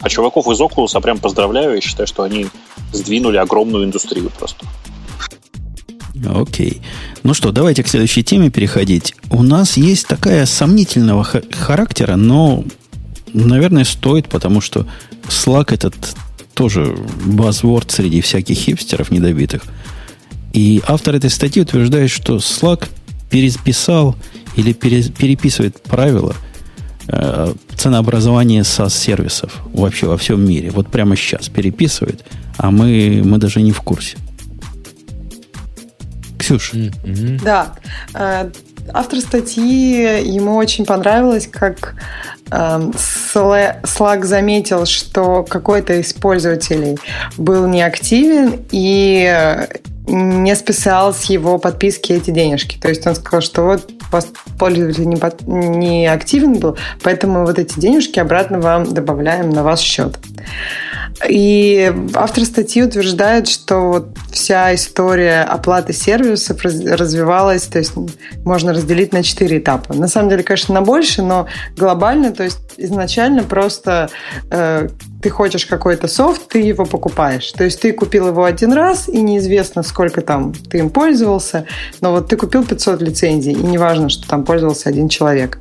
А чуваков из Oculus прям поздравляю, я считаю, что они сдвинули огромную индустрию просто. Окей. Ну что, давайте к следующей теме переходить. У нас есть такая сомнительного характера, но Наверное, стоит, потому что Slack этот тоже базворд среди всяких хипстеров недобитых. И автор этой статьи утверждает, что Slack переписал или переписывает правила э, ценообразования SaaS-сервисов вообще во всем мире. Вот прямо сейчас переписывает, а мы, мы даже не в курсе. Ксюш. Mm-hmm. Да. Автор статьи, ему очень понравилось, как Эм, Slack заметил, что какой-то из пользователей был неактивен и не списал с его подписки эти денежки. То есть он сказал, что вот вас пользователь не, под, не активен был, поэтому вот эти денежки обратно вам добавляем на ваш счет. И автор статьи утверждает, что вот вся история оплаты сервисов развивалась, то есть можно разделить на четыре этапа. На самом деле, конечно, на больше, но глобально, то есть изначально просто э, ты хочешь какой-то софт, ты его покупаешь. То есть ты купил его один раз, и неизвестно, сколько там ты им пользовался, но вот ты купил 500 лицензий, и неважно, что там пользовался один человек.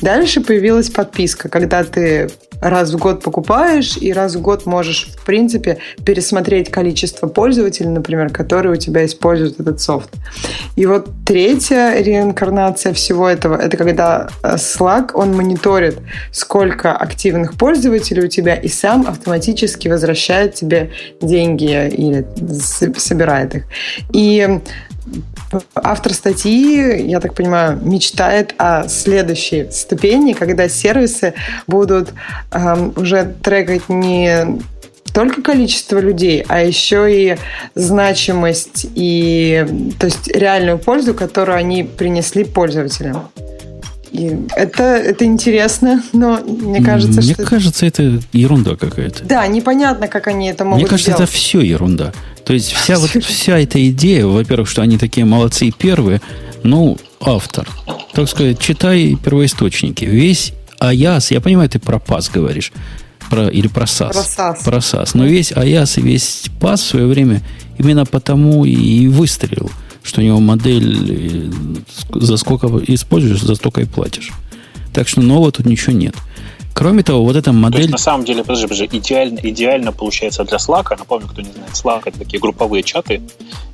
Дальше появилась подписка, когда ты раз в год покупаешь, и раз в год можешь, в принципе, пересмотреть количество пользователей, например, которые у тебя используют этот софт. И вот третья реинкарнация всего этого, это когда э, Slack, он мониторит, сколько активных пользователей у тебя, и сам автоматически возвращает тебе деньги или собирает их. И автор статьи, я так понимаю, мечтает о следующей ступени, когда сервисы будут эм, уже трекать не только количество людей, а еще и значимость и то есть реальную пользу, которую они принесли пользователям. И это, это интересно, но мне кажется, мне что... Мне кажется, это ерунда какая-то. Да, непонятно, как они это могут Мне кажется, сделать. это все ерунда. То есть вся, вот, вся эта идея, во-первых, что они такие молодцы и первые, ну, автор, так сказать, читай первоисточники. Весь АЯС, я понимаю, ты про ПАС говоришь, про, или про САС. Про САС. Про САС. Но весь АЯС и весь ПАС в свое время именно потому и выстрелил – что у него модель э, за сколько используешь, за столько и платишь. Так что нового тут ничего нет. Кроме того, вот эта модель... То есть, на самом деле, подожди, подожди, идеально, идеально получается для Slack, напомню, кто не знает, Slack это такие групповые чаты,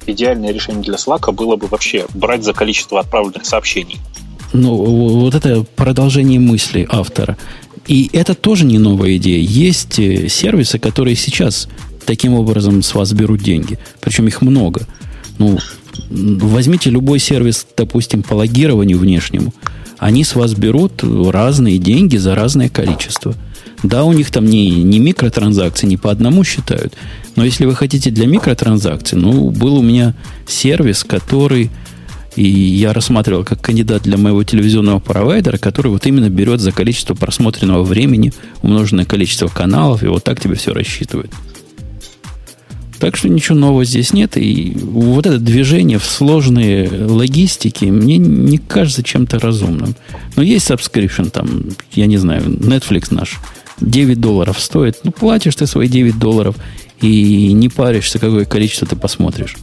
идеальное решение для Slack было бы вообще брать за количество отправленных сообщений. Ну, вот это продолжение мысли автора. И это тоже не новая идея. Есть э, сервисы, которые сейчас таким образом с вас берут деньги. Причем их много. Ну, возьмите любой сервис, допустим, по логированию внешнему. Они с вас берут разные деньги за разное количество. Да, у них там не, не микротранзакции, не по одному считают. Но если вы хотите для микротранзакций, ну, был у меня сервис, который И я рассматривал как кандидат для моего телевизионного провайдера, который вот именно берет за количество просмотренного времени умноженное количество каналов, и вот так тебе все рассчитывает. Так что ничего нового здесь нет. И вот это движение в сложные логистики мне не кажется чем-то разумным. Но есть subscription, там, я не знаю, Netflix наш, 9 долларов стоит. Ну, платишь ты свои 9 долларов и не паришься, какое количество ты посмотришь.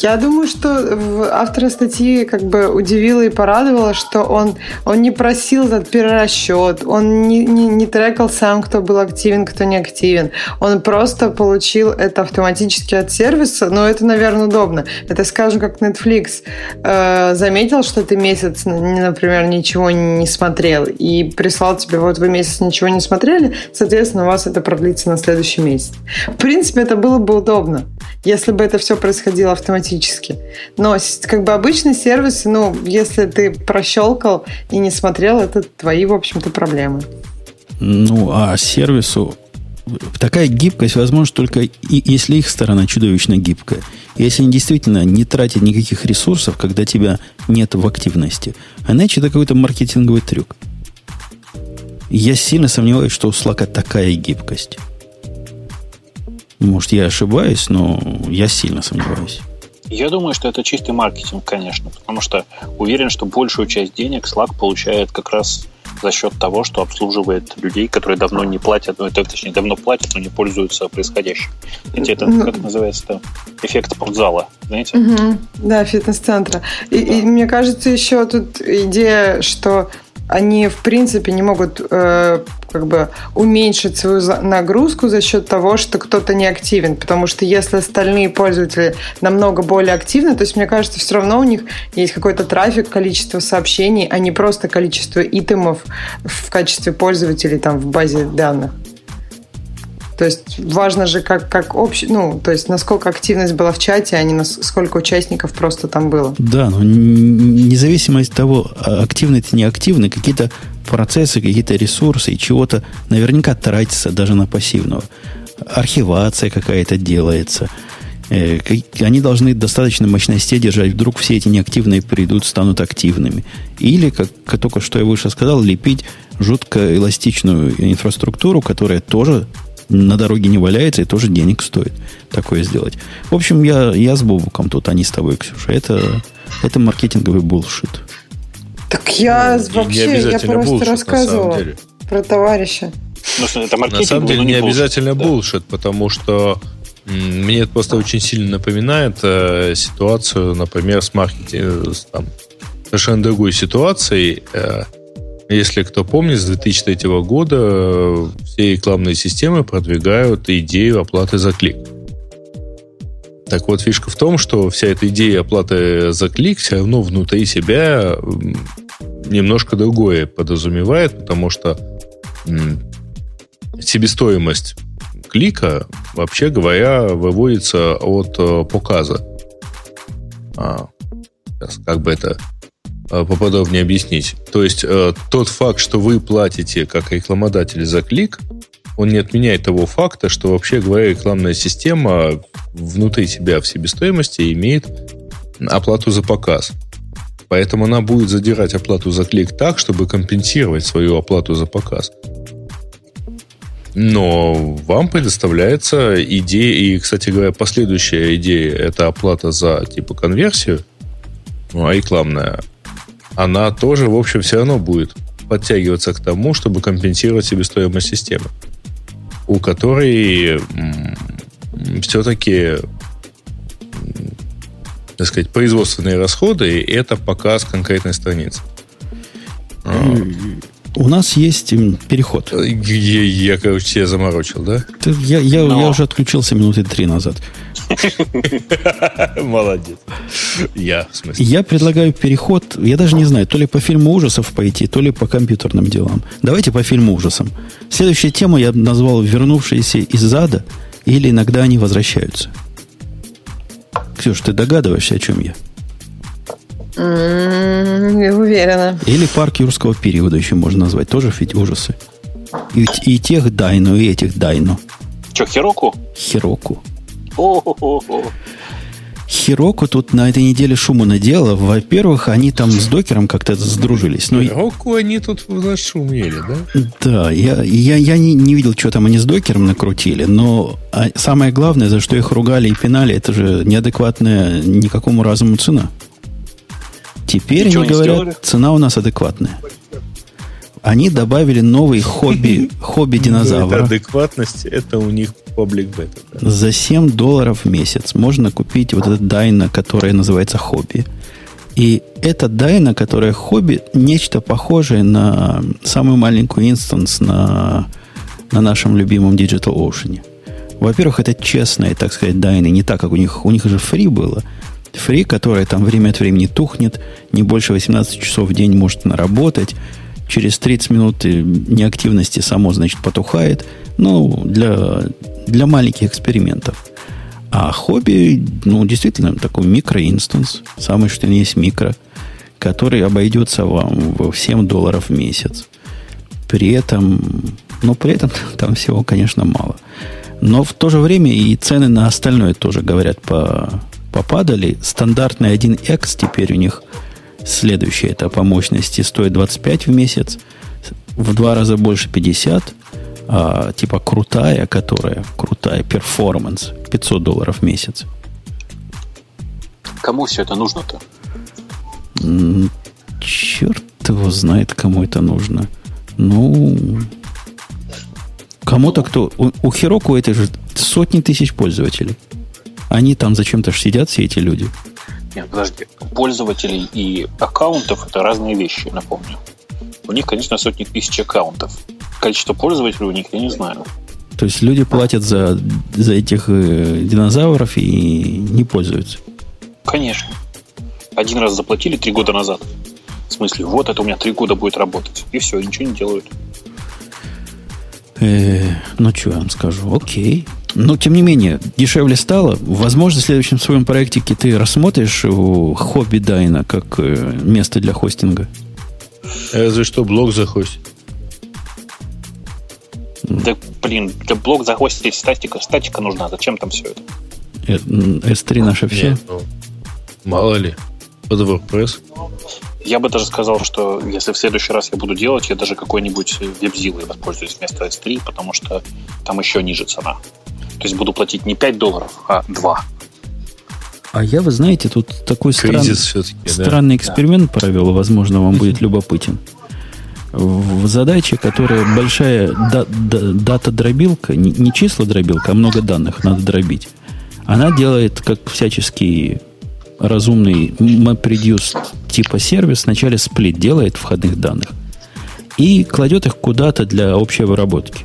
Я думаю, что автора статьи как бы удивило и порадовало, что он, он не просил этот перерасчет, он не, не, не трекал сам, кто был активен, кто не активен. Он просто получил это автоматически от сервиса, но это, наверное, удобно. Это, скажем, как Netflix э, заметил, что ты месяц, например, ничего не смотрел и прислал тебе, вот вы месяц ничего не смотрели, соответственно, у вас это продлится на следующий месяц. В принципе, это было бы удобно, если бы это все происходило автоматически. Но как бы обычный сервис, ну, если ты прощелкал и не смотрел, это твои, в общем-то, проблемы. Ну, а сервису такая гибкость возможна только и, если их сторона чудовищно гибкая. Если они действительно не тратят никаких ресурсов, когда тебя нет в активности. А иначе это какой-то маркетинговый трюк. Я сильно сомневаюсь, что у Slack такая гибкость. Может, я ошибаюсь, но я сильно сомневаюсь. Я думаю, что это чистый маркетинг, конечно, потому что уверен, что большую часть денег Slack получает как раз за счет того, что обслуживает людей, которые давно не платят, ну, это, точнее, давно платят, но не пользуются происходящим. Знаете, это, ну, как называется, эффект спортзала, знаете? Угу, да, фитнес-центра. И, да. и мне кажется, еще тут идея, что они в принципе не могут э, как бы уменьшить свою нагрузку за счет того, что кто-то не активен. Потому что если остальные пользователи намного более активны, то есть мне кажется, все равно у них есть какой-то трафик, количество сообщений, а не просто количество итемов в качестве пользователей там в базе данных. То есть важно же, как, как общий, ну, то есть насколько активность была в чате, а не насколько участников просто там было. Да, но независимо от того, а, активны это не активны, какие-то процессы, какие-то ресурсы и чего-то наверняка тратится даже на пассивного. Архивация какая-то делается. Э, они должны достаточно мощностей держать. Вдруг все эти неактивные придут, станут активными. Или, как только что я выше сказал, лепить жутко эластичную инфраструктуру, которая тоже на дороге не валяется и тоже денег стоит такое сделать. В общем, я, я с Бобуком тут, а не с тобой, Ксюша. Это, это маркетинговый булшит. Так я ну, вообще, я просто булшит, рассказывала про товарища. Ну, это на самом деле не, не обязательно да. булшит, потому что мне это просто очень сильно напоминает э, ситуацию, например, с маркетингом, там, совершенно другой ситуацией. Э, если кто помнит, с 2003 года э, все рекламные системы продвигают идею оплаты за клик. Так вот, фишка в том, что вся эта идея оплаты за клик все равно внутри себя немножко другое подразумевает, потому что себестоимость клика, вообще говоря, выводится от э, показа. А, как бы это Э, поподробнее объяснить. То есть э, тот факт, что вы платите как рекламодатель за клик, он не отменяет того факта, что вообще говоря, рекламная система внутри себя в себестоимости имеет оплату за показ. Поэтому она будет задирать оплату за клик так, чтобы компенсировать свою оплату за показ. Но вам предоставляется идея, и, кстати говоря, последующая идея – это оплата за типа конверсию, ну, а рекламная она тоже, в общем, все равно будет подтягиваться к тому, чтобы компенсировать себестоимость системы, у которой все-таки так сказать, производственные расходы – это показ конкретной страницы. У нас есть переход. Я, я короче, тебя заморочил, да? Я, я, Но... я уже отключился минуты три назад. Молодец. Я, в смысле. Я предлагаю переход, я даже не знаю, то ли по фильму ужасов пойти, то ли по компьютерным делам. Давайте по фильму ужасам. Следующая тема я назвал «Вернувшиеся из ада» или «Иногда они возвращаются». Ксюш, ты догадываешься, о чем я? Не уверена. Или парк юрского периода еще можно назвать. Тоже ведь ужасы. И, и тех Дайну, и этих Дайну. Че, Хироку? Хироку. Хироку тут на этой неделе шуму наделала. Во-первых, они там с докером как-то сдружились. Но... Хироку они тут зашумели, да? Да, я, я, я не, не видел, что там они с докером накрутили, но а, самое главное, за что их ругали и пинали, это же неадекватная никакому разуму цена. Теперь Ничего они говорят, сделали? цена у нас адекватная. Они добавили новый хобби, хобби динозавра. Это адекватность, это у них public beta. За 7 долларов в месяц можно купить вот этот dyno, которая называется hobby. И это dyno, которая hobby, нечто похожее на самую маленькую instance на, на нашем любимом Digital Ocean. Во-первых, это честные, так сказать, дайны, не так, как у них. У них же free было. Free, которая там время от времени тухнет, не больше 18 часов в день может наработать. Через 30 минут неактивности само, значит, потухает. Ну, для, для маленьких экспериментов. А хобби, ну, действительно, такой микроинстанс, самый что ни есть микро, который обойдется вам в 7 долларов в месяц. При этом, ну, при этом там всего, конечно, мало. Но в то же время и цены на остальное тоже, говорят, по, попадали. Стандартный 1X теперь у них следующий, это по мощности стоит 25 в месяц, в два раза больше 50, а, типа крутая, которая крутая, перформанс, 500 долларов в месяц. Кому все это нужно-то? Черт его знает, кому это нужно. Ну, кому-то, кто... У, у Хироку это же сотни тысяч пользователей. Они там зачем-то сидят, все эти люди. Нет, подожди. Пользователей и аккаунтов это разные вещи, напомню. У них, конечно, сотни тысяч аккаунтов. Количество пользователей у них я не знаю. То есть люди платят за, за этих э, динозавров и не пользуются. Конечно. Один раз заплатили три года назад. В смысле, вот это у меня три года будет работать. И все, ничего не делают. Э, ну, что я вам скажу? Окей. Но, тем не менее, дешевле стало. Возможно, в следующем своем проектике ты рассмотришь хобби Дайна как э, место для хостинга. Разве что блок захостить. Да, блин, для блок захостить статика. Статика нужна. Зачем там все это? S3 наше все? Нет, ну, мало ли. Под WordPress. Я бы даже сказал, что если в следующий раз я буду делать, я даже какой-нибудь WebZilla воспользуюсь вместо S3, потому что там еще ниже цена. То есть буду платить не 5 долларов, а 2. А я, вы знаете, тут такой стран... странный эксперимент да. провел, возможно, вам будет любопытен. В задаче, которая большая да, да, дата-дробилка, не, не число-дробилка, а много данных надо дробить, она делает, как всяческий разумный MapReduce типа сервис, вначале сплит делает входных данных и кладет их куда-то для общей выработки.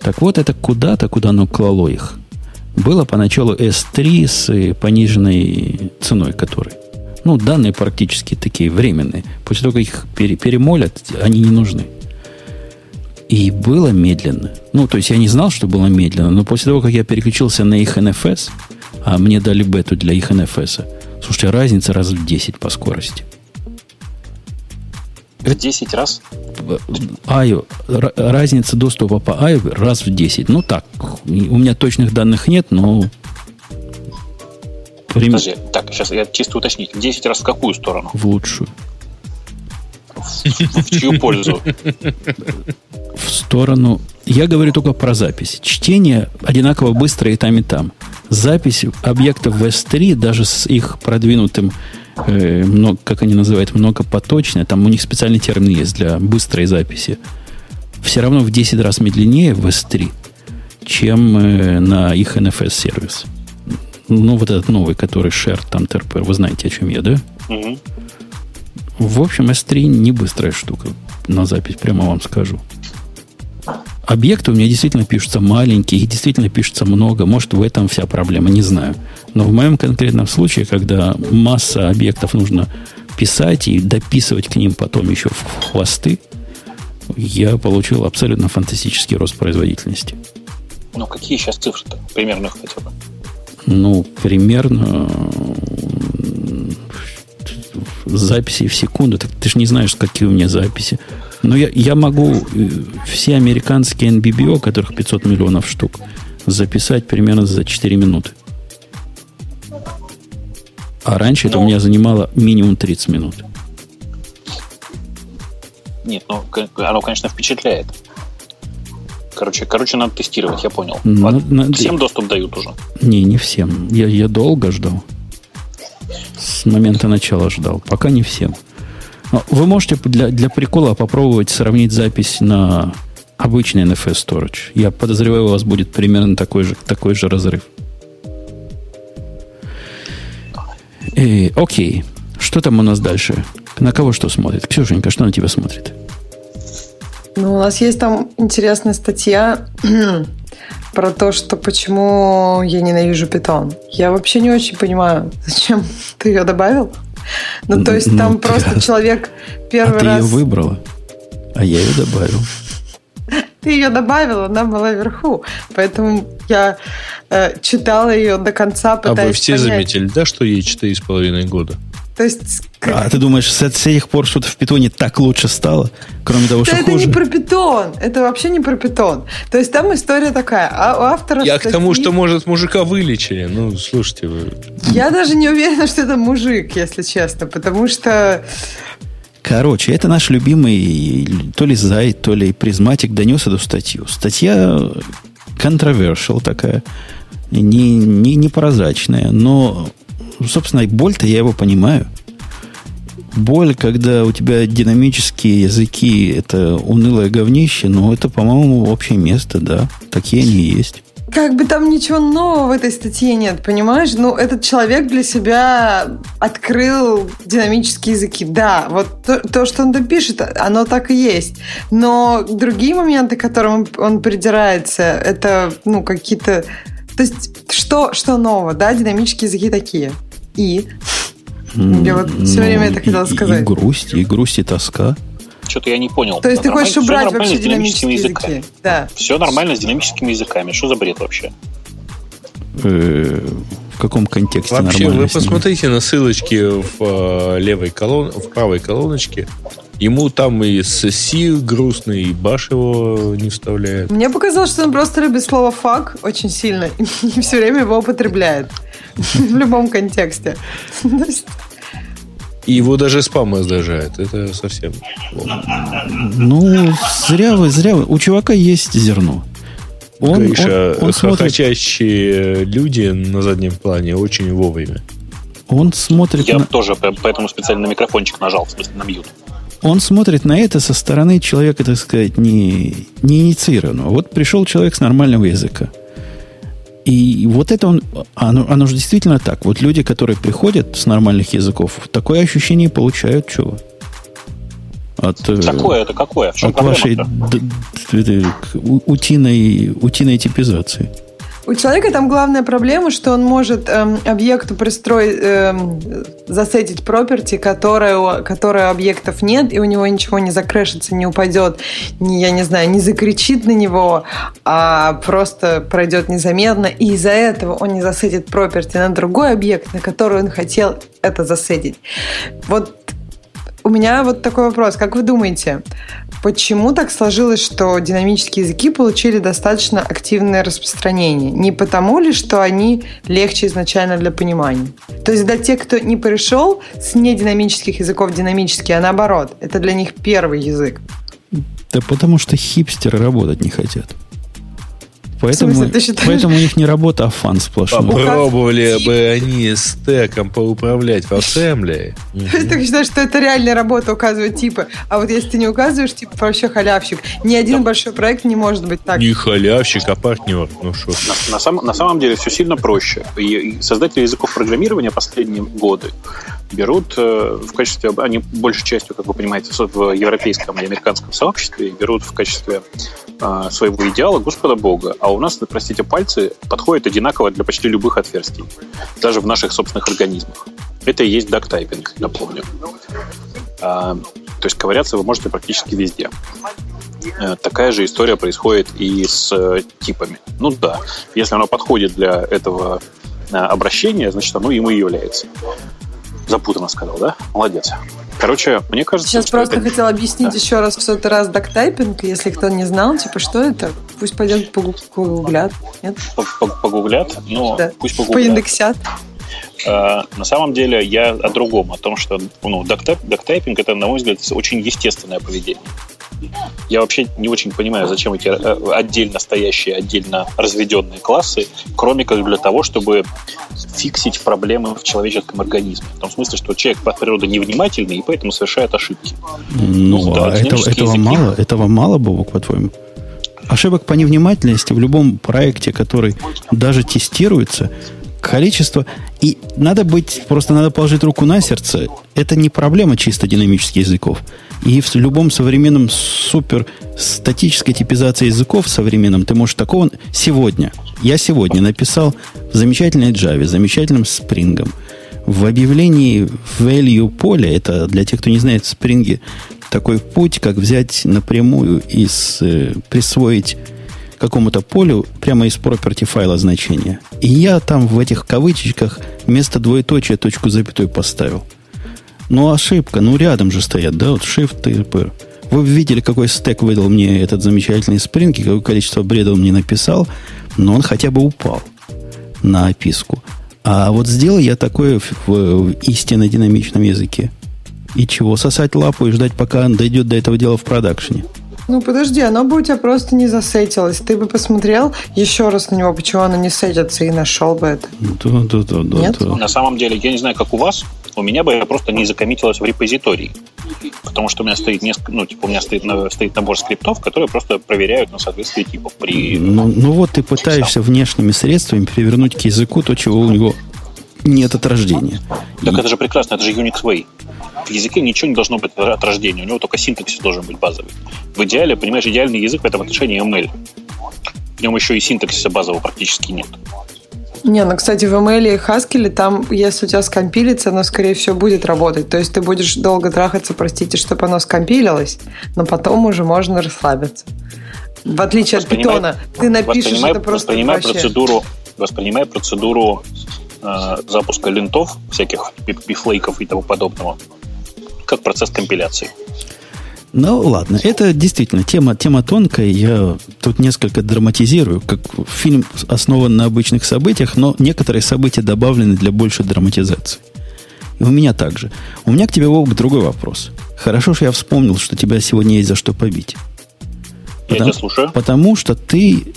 Так вот, это куда-то, куда оно клало их, было поначалу S3 с пониженной ценой которой. Ну, данные практически такие временные. После того, как их пере, перемолят, они не нужны. И было медленно. Ну, то есть я не знал, что было медленно, но после того, как я переключился на их NFS, а мне дали бету для их NFS, слушайте, разница раз в 10 по скорости. В 10 раз? Айо, разница доступа по Айо раз в 10. Ну так, у меня точных данных нет, но... Подожди, так, сейчас я чисто уточнить. В 10 раз в какую сторону? В лучшую. В, чью пользу? В сторону... Я говорю только про запись. Чтение одинаково быстрое и там, и там. Запись объектов в S3, даже с их продвинутым э, много, как они называют, многопоточная, там у них специальный термин есть для быстрой записи, все равно в 10 раз медленнее в S3, чем э, на их NFS-сервис. Ну, вот этот новый, который Share, там TRP, вы знаете, о чем я, да? Угу. В общем, S3 не быстрая штука на запись, прямо вам скажу. Объекты у меня действительно пишутся маленькие, их действительно пишется много. Может, в этом вся проблема, не знаю. Но в моем конкретном случае, когда масса объектов нужно писать и дописывать к ним потом еще в хвосты, я получил абсолютно фантастический рост производительности. Ну, какие сейчас цифры-то? Примерно хотя бы. Ну, примерно записи в секунду. Так ты же не знаешь, какие у меня записи. Но я, я могу э, все американские NBBO, которых 500 миллионов штук, записать примерно за 4 минуты. А раньше ну, это у меня занимало минимум 30 минут. Нет, ну, оно, конечно, впечатляет. Короче, короче, надо тестировать, я понял. На, на, всем доступ дают уже? Не, не всем. Я, я долго ждал. С момента начала ждал. Пока не всем. Вы можете для, для прикола попробовать сравнить запись на обычный NFS Storage. Я подозреваю, у вас будет примерно такой же, такой же разрыв. И, э, окей. Что там у нас дальше? На кого что смотрит? Ксюшенька, что на тебя смотрит? Ну, у нас есть там интересная статья про то, что почему я ненавижу питон. Я вообще не очень понимаю, зачем ты ее добавил. Ну, то есть ну, там просто ты, человек первый а ты раз... ее выбрала, а я ее добавил. Ты ее добавила, она была вверху. Поэтому я э, читала ее до конца, пытаясь А вы все понять. заметили, да, что ей 4,5 года? То есть... А ты думаешь, с, с этих пор что-то в питоне так лучше стало? Кроме того, что это хуже? не про питон. Это вообще не про питон. То есть там история такая. А у автора Я статьи... к тому, что, может, мужика вылечили. Ну, слушайте вы. Я даже не уверена, что это мужик, если честно. Потому что... Короче, это наш любимый то ли Зайд, то ли призматик донес эту статью. Статья controversial такая, не, не, непрозрачная, но собственно, боль-то я его понимаю. Боль, когда у тебя динамические языки, это унылое говнище, но это, по-моему, общее место, да. Такие они и есть. Как бы там ничего нового в этой статье нет, понимаешь? Ну, этот человек для себя открыл динамические языки. Да, вот то, то что он там пишет, оно так и есть. Но другие моменты, к которым он придирается, это, ну, какие-то... То есть, что, что нового, да? Динамические языки такие. И? Я вот все ну, время это хотела сказать. И грусть, и грусть, и тоска. Что-то я не понял. То есть ты хочешь убрать вообще динамические языки? Да. Все нормально с динамическими языками. Что за бред вообще? Э, в каком контексте Вообще, вы посмотрите на ссылочки в э, левой колон, в правой колоночке. Ему там и Си грустный, и Баш его не вставляет. Мне показалось, что он просто любит слово «фак» очень сильно и все время его употребляет. В любом контексте. И его даже спам раздражает. Это совсем... Ну, зря вы, зря вы. У чувака есть зерно. Он, Гриша, он, он смотрит... люди на заднем плане очень вовремя. Он смотрит Я на... тоже поэтому специально на микрофончик нажал, в смысле на мьют. Он смотрит на это со стороны человека, так сказать, не, не инициированного. Вот пришел человек с нормального языка. И вот это он, оно, оно же действительно так. Вот люди, которые приходят с нормальных языков, такое ощущение получают чего? От, э, какое это какое? В чем от вашей д, д, д, утиной, утиной типизации. У человека там главная проблема, что он может эм, объекту пристроить, эм, засетить property, которая, которая объектов нет, и у него ничего не закрэшится, не упадет, не, я не знаю, не закричит на него, а просто пройдет незаметно, и из-за этого он не засетит property на другой объект, на который он хотел это засетить. Вот у меня вот такой вопрос. Как вы думаете, почему так сложилось, что динамические языки получили достаточно активное распространение? Не потому ли, что они легче изначально для понимания? То есть для тех, кто не перешел с нединамических языков динамические, а наоборот, это для них первый язык. Да потому что хипстеры работать не хотят. Поэтому, смысле, поэтому у них не работа, а фан сплошной. Попробовали бы они стеком поуправлять в ассембле. То есть ты считаешь, что это реальная работа указывать типы, а вот если ты не указываешь, типа, вообще халявщик. Ни один большой проект не может быть так. Не халявщик, а партнер. Ну что? На, на, сам, на самом деле все сильно проще. И создатели языков программирования последние годы берут э, в качестве, они большей частью, как вы понимаете, в европейском и американском сообществе берут в качестве э, своего идеала Господа Бога. А у нас, простите, пальцы подходят одинаково для почти любых отверстий, даже в наших собственных организмах. Это и есть дактайпинг, напомню. А, то есть ковыряться вы можете практически везде. Э, такая же история происходит и с э, типами. Ну да, если оно подходит для этого обращения, значит, оно им и является запутанно сказал, да? Молодец. Короче, мне кажется... Сейчас просто это... хотел объяснить да. еще раз в сотый раз дактайпинг. Если кто не знал, типа, что это? Пусть пойдет погуглят. Нет? Погуглят? Ну, да. пусть погуглят. Поиндексят. Э, на самом деле я о другом, о том, что ну, доктайпинг это, на мой взгляд, очень естественное поведение. Я вообще не очень понимаю, зачем эти э, отдельно стоящие, отдельно разведенные классы, кроме как для того, чтобы фиксить проблемы в человеческом организме. В том смысле, что человек по природе невнимательный и поэтому совершает ошибки. Ну, да, это, этого мало, этого мало, Бобок, по-твоему? Ошибок по невнимательности в любом проекте, который даже тестируется, количество... И надо быть, просто надо положить руку на сердце. Это не проблема чисто динамических языков. И в любом современном супер статической типизации языков современном ты можешь такого... Сегодня, я сегодня написал в замечательной Java, замечательным спрингом, в объявлении value поля, это для тех, кто не знает, спринги такой путь, как взять напрямую и э, присвоить какому-то полю прямо из property файла значения. И я там в этих кавычечках вместо двоеточия точку запятой поставил. Ну, ошибка. Ну, рядом же стоят, да, вот shift и R. Вы видели, какой стек выдал мне этот замечательный спринг, и какое количество бреда он мне написал, но он хотя бы упал на описку. А вот сделал я такое в, в истинно динамичном языке. И чего? Сосать лапу и ждать, пока он дойдет до этого дела в продакшене. Ну, подожди, оно бы у тебя просто не засетилось. Ты бы посмотрел еще раз на него, почему оно не сетится, и нашел бы это. Да, да, да, да. Нет? Да. На самом деле, я не знаю, как у вас, у меня бы просто не закоммитилось в репозитории. Потому что у меня стоит несколько, ну, типа, у меня стоит, стоит набор скриптов, которые просто проверяют на соответствие типов при... Ну, ну вот ты пытаешься внешними средствами перевернуть к языку то, чего у него нет от рождения. Так это же прекрасно, это же Unix Way. В языке ничего не должно быть от рождения, у него только синтаксис должен быть базовый. В идеале, понимаешь, идеальный язык в этом отношении ML. В нем еще и синтаксиса базового практически нет. Не, ну, кстати, в ML и Haskell там, если у тебя скомпилится, оно, скорее всего, будет работать. То есть ты будешь долго трахаться, простите, чтобы оно скомпилилось, но потом уже можно расслабиться. В отличие от питона, ты напишешь это просто воспринимай вообще. процедуру, воспринимай процедуру э, запуска линтов, всяких пифлейков и тому подобного, как процесс компиляции. Ну, ладно, это действительно тема, тема тонкая. Я тут несколько драматизирую, как фильм основан на обычных событиях, но некоторые события добавлены для большей драматизации. И у меня также. У меня к тебе, Вовк, другой вопрос. Хорошо, что я вспомнил, что тебя сегодня есть за что побить. Потому, я тебя слушаю. Потому что ты,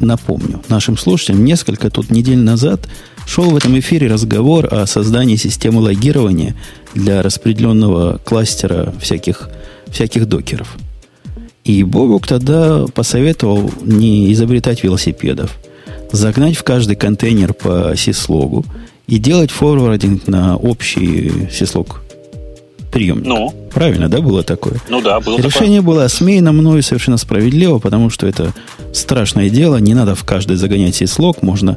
напомню, нашим слушателям, несколько тут недель назад шел в этом эфире разговор о создании системы логирования для распределенного кластера всяких, всяких докеров. И Бобук тогда посоветовал не изобретать велосипедов, загнать в каждый контейнер по сислогу и делать форвардинг на общий сислог приемник. Ну? Правильно, да, было такое? Ну да, было Решение такое. было осмеяно мною совершенно справедливо, потому что это страшное дело. Не надо в каждый загонять сислог, можно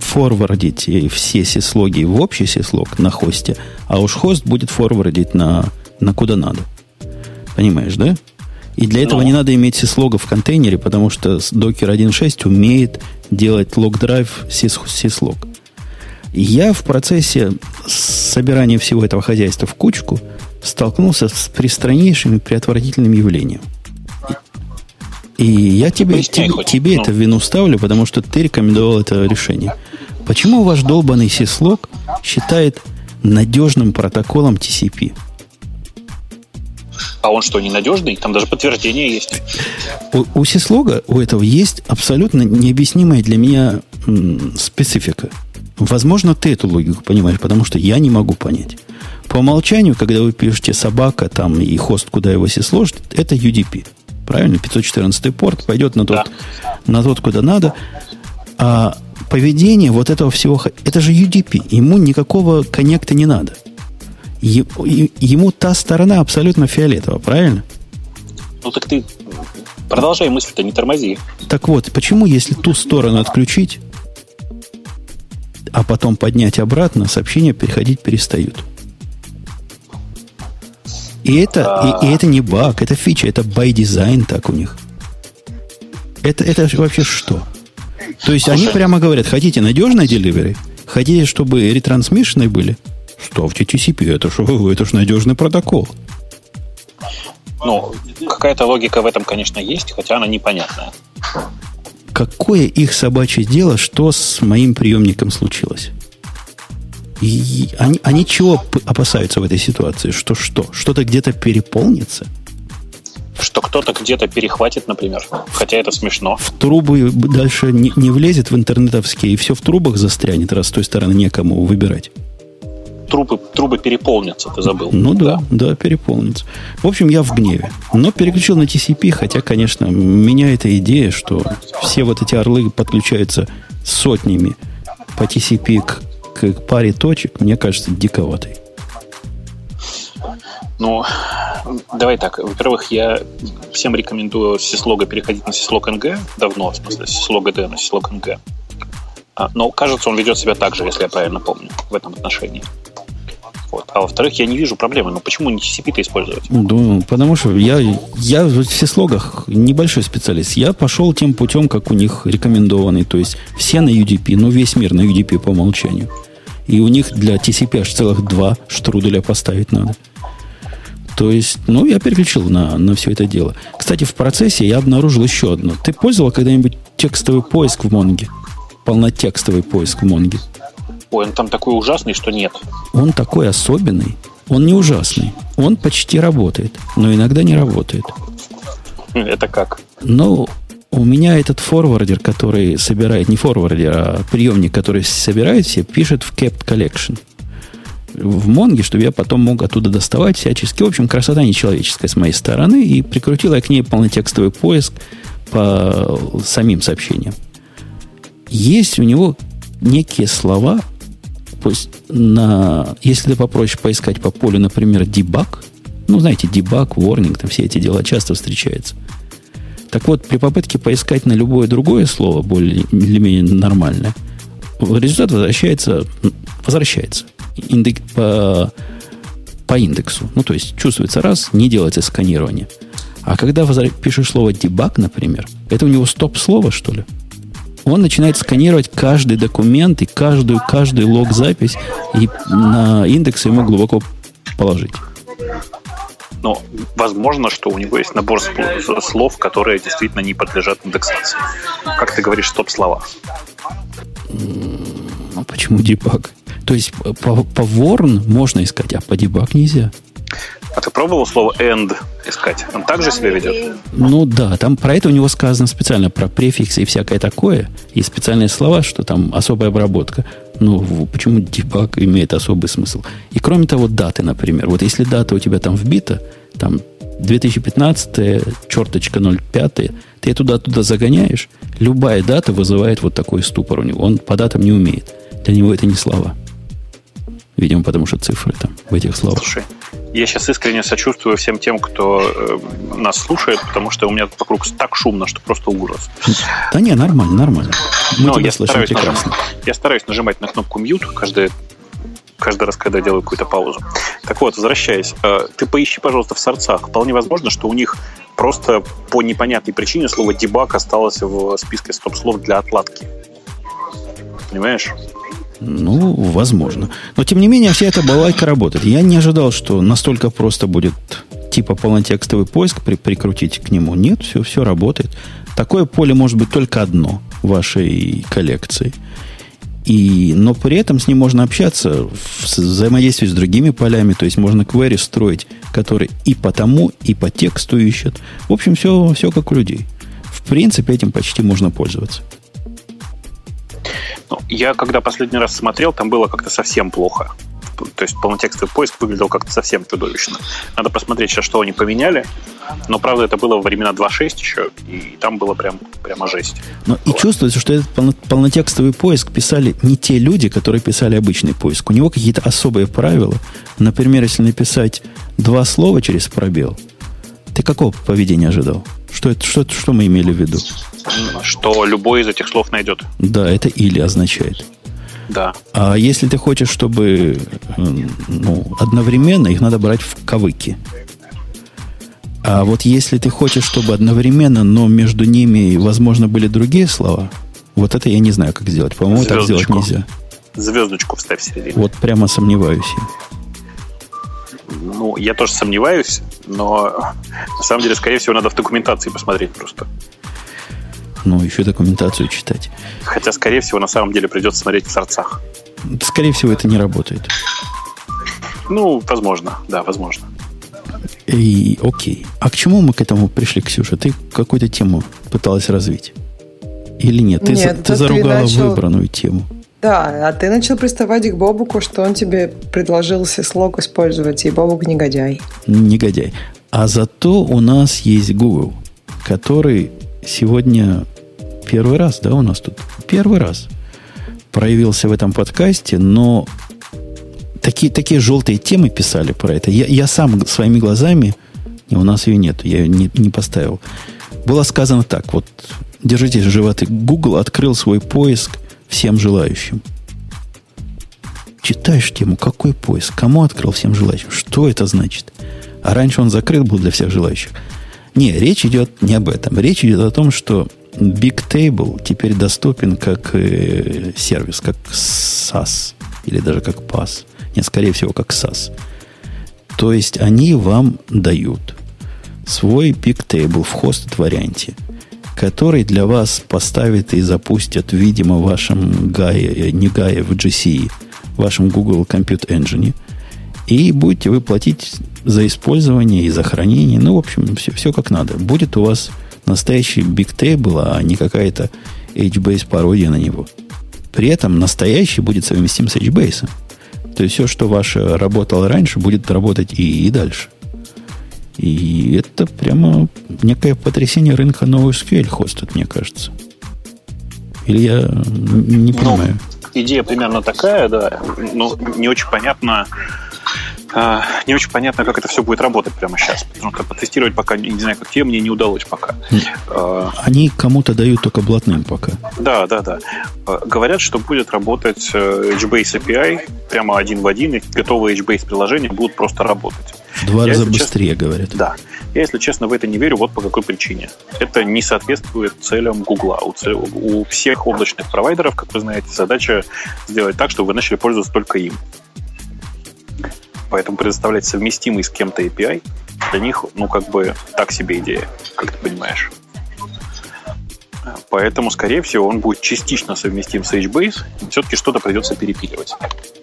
форвардить все сислоги в общий сислог на хосте, а уж хост будет форвардить на, на куда надо. Понимаешь, да? И для этого Но. не надо иметь сислога в контейнере, потому что Docker 1.6 умеет делать лог-драйв сислог. Я в процессе собирания всего этого хозяйства в кучку столкнулся с пристраннейшим и отвратительным явлением – и я тебе, тебе, тебе ну. это в вину ставлю, потому что ты рекомендовал это решение. Почему ваш долбанный сислог считает надежным протоколом TCP? А он что, ненадежный? Там даже подтверждение есть. У, у сислога, у этого есть абсолютно необъяснимая для меня специфика. Возможно, ты эту логику понимаешь, потому что я не могу понять. По умолчанию, когда вы пишете собака там и хост, куда его сисложит, это UDP. Правильно? 514 порт пойдет на тот, да. на тот, куда надо. А поведение вот этого всего, это же UDP. Ему никакого коннекта не надо. Ему та сторона абсолютно фиолетовая, правильно? Ну так ты продолжай мысль-то, не тормози. Так вот, почему, если ту сторону отключить, а потом поднять обратно, сообщения переходить перестают? И это, а... и, и это не баг, это фича, это by design так у них. Это, это вообще что? То есть Слушай, они прямо говорят, хотите надежное delivery? Хотите, чтобы ретрансмишны были? Ставьте TCP, это же это ж надежный протокол. Ну, какая-то логика в этом, конечно, есть, хотя она непонятная. какое их собачье дело, что с моим приемником случилось? И они, они чего опасаются в этой ситуации? Что что? Что-то где-то переполнится? Что кто-то где-то перехватит, например. Хотя это смешно. В трубы дальше не, не влезет в интернетовские, и все в трубах застрянет, раз с той стороны некому выбирать. Трубы, трубы переполнятся, ты забыл. Ну да, да, переполнятся. В общем, я в гневе. Но переключил на TCP, хотя, конечно, меня эта идея, что все вот эти орлы подключаются сотнями по TCP к, к паре точек, мне кажется, диковатой. Ну, давай так. Во-первых, я всем рекомендую с Syslog переходить на Syslog NG давно, в смысле, Syslog D на Syslog NG. А, но, кажется, он ведет себя так же, если я правильно помню, в этом отношении. Вот. А во-вторых, я не вижу проблемы. Ну почему не TCP-то использовать? Ну, потому что я, я в сислогах небольшой специалист. Я пошел тем путем, как у них рекомендованный. То есть все на UDP, ну весь мир на UDP по умолчанию. И у них для TCP аж целых два штруделя поставить надо. То есть, ну, я переключил на, на все это дело. Кстати, в процессе я обнаружил еще одно. Ты пользовал когда-нибудь текстовый поиск в Монге? Полнотекстовый поиск в Монге? Ой, он там такой ужасный, что нет. Он такой особенный. Он не ужасный. Он почти работает, но иногда не работает. Это как? Ну, у меня этот форвардер, который собирает, не форвардер, а приемник, который собирает все, пишет в kept collection в Монге, чтобы я потом мог оттуда доставать всячески. В общем, красота нечеловеческая с моей стороны. И прикрутил я к ней полнотекстовый поиск по самим сообщениям. Есть у него некие слова, на, если ты попросишь поискать по полю, например, дебаг, ну, знаете, дебаг, warning, там все эти дела часто встречаются. Так вот, при попытке поискать на любое другое слово, более или менее нормальное, результат возвращается, возвращается индек, по, по индексу. Ну, то есть чувствуется раз, не делается сканирование. А когда пишешь слово дебаг, например, это у него стоп-слово, что ли? Он начинает сканировать каждый документ и каждую, каждую лог-запись и на индекс ему глубоко положить. Но возможно, что у него есть набор слов, которые действительно не подлежат индексации. Как ты говоришь, стоп-слова? А почему дебаг? То есть по, по warn можно искать, а по debug нельзя. А ты пробовал слово end искать? Он также себя ведет? Ну да, там про это у него сказано специально, про префиксы и всякое такое. И специальные слова, что там особая обработка. Ну, почему debug имеет особый смысл? И кроме того, даты, например. Вот если дата у тебя там вбита, там 2015, черточка 05, ты туда туда загоняешь, любая дата вызывает вот такой ступор у него. Он по датам не умеет. Для него это не слова. Видимо, потому что цифры там в этих словах. Слушай, я сейчас искренне сочувствую всем тем, кто э, нас слушает, потому что у меня вокруг так шумно, что просто ужас. Да не, нормально, нормально. Мы Но тебя слышим прекрасно. Нажимать, я стараюсь нажимать на кнопку mute каждый, каждый раз, когда делаю какую-то паузу. Так вот, возвращаясь, э, ты поищи, пожалуйста, в сорцах. Вполне возможно, что у них просто по непонятной причине слово дебаг осталось в списке стоп-слов для отладки. Понимаешь? Ну, возможно. Но, тем не менее, вся эта балайка работает. Я не ожидал, что настолько просто будет типа полнотекстовый поиск при, прикрутить к нему. Нет, все, все работает. Такое поле может быть только одно в вашей коллекции. И, но при этом с ним можно общаться в взаимодействии с другими полями. То есть можно query строить, который и по тому, и по тексту ищет. В общем, все, все как у людей. В принципе, этим почти можно пользоваться. Ну, я когда последний раз смотрел, там было как-то совсем плохо. То есть полнотекстовый поиск выглядел как-то совсем чудовищно. Надо посмотреть сейчас, что они поменяли. Но, правда, это было во времена 2.6 еще, и там было прям, прямо жесть. Но и чувствуется, что этот полнотекстовый поиск писали не те люди, которые писали обычный поиск. У него какие-то особые правила. Например, если написать два слова через пробел, ты какого поведения ожидал? Что, это, что, что мы имели в виду? Что любой из этих слов найдет. Да, это или означает. Да. А если ты хочешь, чтобы ну, одновременно их надо брать в кавыки. А вот если ты хочешь, чтобы одновременно, но между ними, возможно, были другие слова, вот это я не знаю, как сделать. По-моему, так сделать нельзя. Звездочку вставь в середину. Вот прямо сомневаюсь я. Ну, я тоже сомневаюсь, но на самом деле, скорее всего, надо в документации посмотреть просто. Ну, еще документацию читать. Хотя, скорее всего, на самом деле придется смотреть в сорцах. Скорее всего, это не работает. Ну, возможно, да, возможно. И окей. А к чему мы к этому пришли, Ксюша? Ты какую-то тему пыталась развить? Или нет? Ты, нет, за, ты заругала начал... выбранную тему. Да, а ты начал приставать к Бобуку, что он тебе предложил слог использовать, и Бобук негодяй. Негодяй. А зато у нас есть Google, который сегодня первый раз, да, у нас тут? Первый раз проявился в этом подкасте, но такие, такие желтые темы писали про это. Я, я сам своими глазами, у нас ее нет, я ее не, не поставил. Было сказано так, вот, держите животы, Google открыл свой поиск всем желающим. Читаешь тему, какой поиск, кому открыл всем желающим, что это значит? А раньше он закрыт был для всех желающих. Не, речь идет не об этом. Речь идет о том, что Big Table теперь доступен как э, сервис, как SAS или даже как PAS. Нет, скорее всего, как SAS. То есть они вам дают свой Big Table в хост варианте, который для вас поставит и запустит, видимо, в вашем э, не GAE, в GCE, в вашем Google Compute Engine. И будете вы платить за использование и за хранение. Ну, в общем, все, все как надо. Будет у вас настоящий Big Table, а не какая-то HBase пародия на него. При этом настоящий будет совместим с HBase. То есть все, что ваше работало раньше, будет работать и, и дальше. И это прямо некое потрясение рынка новый SQL хостит, мне кажется. Или я не ну, понимаю? Ну, идея примерно такая, да. Но не очень понятно, а, не очень понятно, как это все будет работать прямо сейчас. Потому что потестировать пока, не знаю, как те, мне не удалось пока. А, Они кому-то дают только блатным пока. Да, да, да. А, говорят, что будет работать э, HBase API прямо один в один, и готовые HBase приложения будут просто работать. В два Я, раза быстрее, честно, говорят. Да. Я, если честно, в это не верю, вот по какой причине. Это не соответствует целям Гугла. У, у всех облачных провайдеров, как вы знаете, задача сделать так, чтобы вы начали пользоваться только им. Поэтому предоставлять совместимый с кем-то API для них, ну, как бы так себе идея, как ты понимаешь. Поэтому, скорее всего, он будет частично совместим с HBase, все-таки что-то придется перепиливать.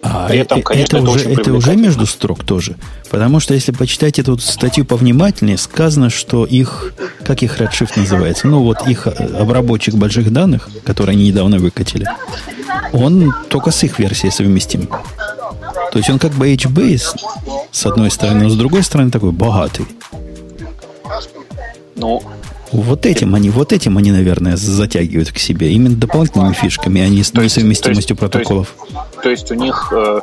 А При этом, конечно, это, это, уже, это уже между строк тоже. Потому что, если почитать эту статью повнимательнее, сказано, что их, как их Redshift называется, ну вот их э, обработчик больших данных, который они недавно выкатили, он только с их версией совместим. То есть он как бы HBase, с одной стороны, но с другой стороны такой богатый. Ну, вот этим они, вот этим они, наверное, затягивают к себе. Именно дополнительными фишками, а не с несовместимостью протоколов. То есть, то есть у них, э,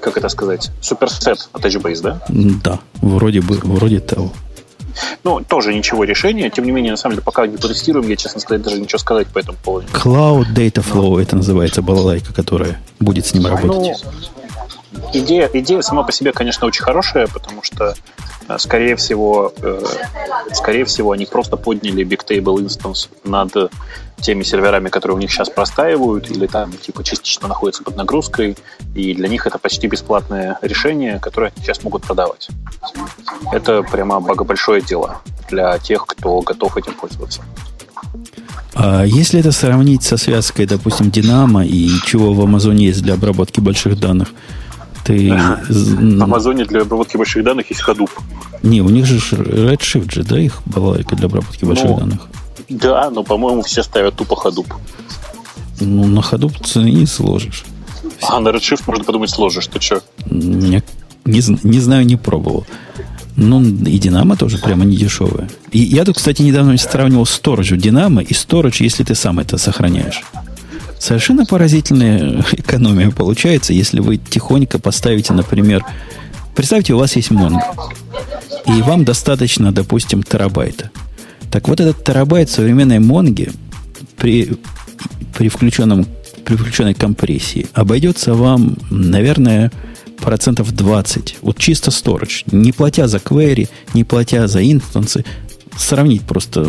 как это сказать, суперсет от HBase, да? Да, вроде бы, вроде того. Ну, тоже ничего решения. Тем не менее, на самом деле, пока не протестируем, я, честно сказать, даже ничего сказать по этому поводу. Cloud Data Flow, это называется балалайка, которая будет с ним работать. Ну, идея, идея сама по себе, конечно, очень хорошая, потому что, э, скорее всего, э, скорее всего, они просто подняли Bigtable Instance над теми серверами, которые у них сейчас простаивают или там типа частично находятся под нагрузкой, и для них это почти бесплатное решение, которое они сейчас могут продавать. Это прямо большое дело для тех, кто готов этим пользоваться. А если это сравнить со связкой, допустим, Динамо и чего в Амазоне есть для обработки больших данных, ты... В Амазоне для обработки больших данных есть Hadoop. Не, у них же Redshift же, да, их балалайка для обработки больших ну, данных? Да, но, по-моему, все ставят тупо Hadoop. Ну, на Hadoop цены не сложишь. А на Redshift можно подумать сложишь. Ты что? Не, не, не знаю, не пробовал. Ну, и Динамо тоже прямо не дешевая. И я тут, кстати, недавно сравнивал Storage Динамо и Storage, если ты сам это сохраняешь. Совершенно поразительная экономия получается, если вы тихонько поставите, например, представьте, у вас есть Mongo, и вам достаточно, допустим, терабайта. Так вот этот терабайт современной Монги при, при, включенном, при включенной компрессии обойдется вам, наверное, процентов 20. Вот чисто storage. Не платя за query, не платя за инстансы. Сравнить просто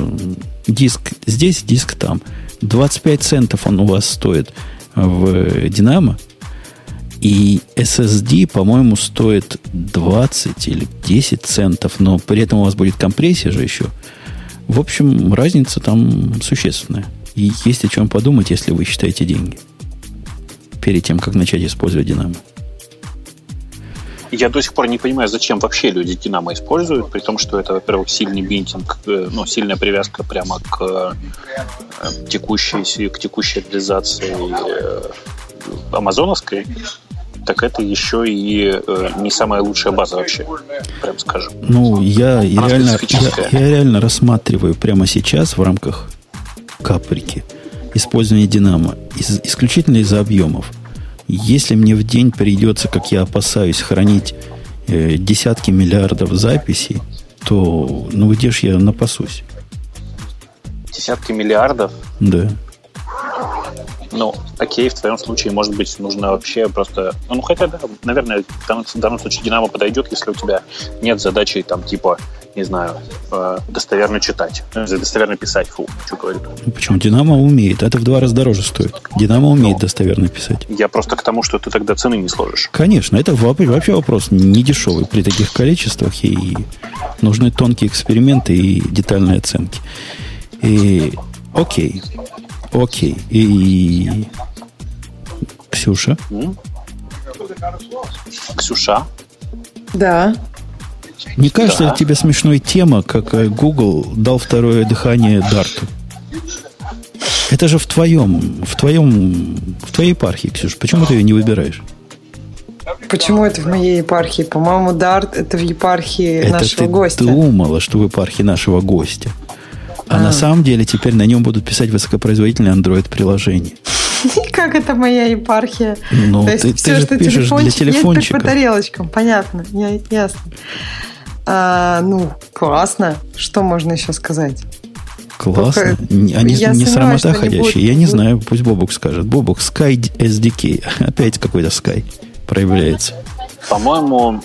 диск здесь, диск там. 25 центов он у вас стоит в Dynamo. И SSD, по-моему, стоит 20 или 10 центов, но при этом у вас будет компрессия же еще – В общем, разница там существенная. И есть о чем подумать, если вы считаете деньги. Перед тем, как начать использовать Динамо. Я до сих пор не понимаю, зачем вообще люди Динамо используют, при том, что это, во-первых, сильный бинтинг, э, ну, сильная привязка прямо к э, текущей, к текущей реализации э, амазоновской, так это еще и э, не самая лучшая база вообще, прям скажем. Ну, я, я, реально, я, я реально рассматриваю прямо сейчас в рамках каприки использование Динамо из, исключительно из-за объемов. Если мне в день придется, как я опасаюсь, хранить э, десятки миллиардов записей, то, ну, где ж я напасусь? Десятки миллиардов? Да. Ну, окей, в твоем случае, может быть, нужно вообще просто... Ну, хотя, да, наверное, в данном, в данном случае Динамо подойдет, если у тебя нет задачи, там, типа, не знаю, э, достоверно читать, достоверно писать, фу, что говорю. Ну, почему? Динамо умеет, это в два раза дороже стоит. Динамо умеет ну, достоверно писать. Я просто к тому, что ты тогда цены не сложишь. Конечно, это вообще вопрос не дешевый при таких количествах, и нужны тонкие эксперименты и детальные оценки. И окей, окей. И Ксюша? Ксюша? Да. Не кажется да. ли тебе смешной тема, как э, Google дал второе дыхание Дарту? Это же в твоем, в твоем, в твоей епархии, Ксюша. Почему ты ее не выбираешь? Почему это в моей епархии? По-моему, Дарт это в епархии это нашего ты гостя. думала, что в епархии нашего гостя. А, а на самом деле теперь на нем будут писать высокопроизводительные Android-приложения. Как это моя епархия? Ну, То есть ты, все, ты же что пишешь для телефончика. Есть по тарелочкам, понятно, я, ясно. А, ну, классно. Что можно еще сказать? Классно. Только Они я не срамота ходящие. Я не знаю, пусть Бобук скажет. Бобук, Sky SDK. Опять какой-то Sky проявляется. По-моему,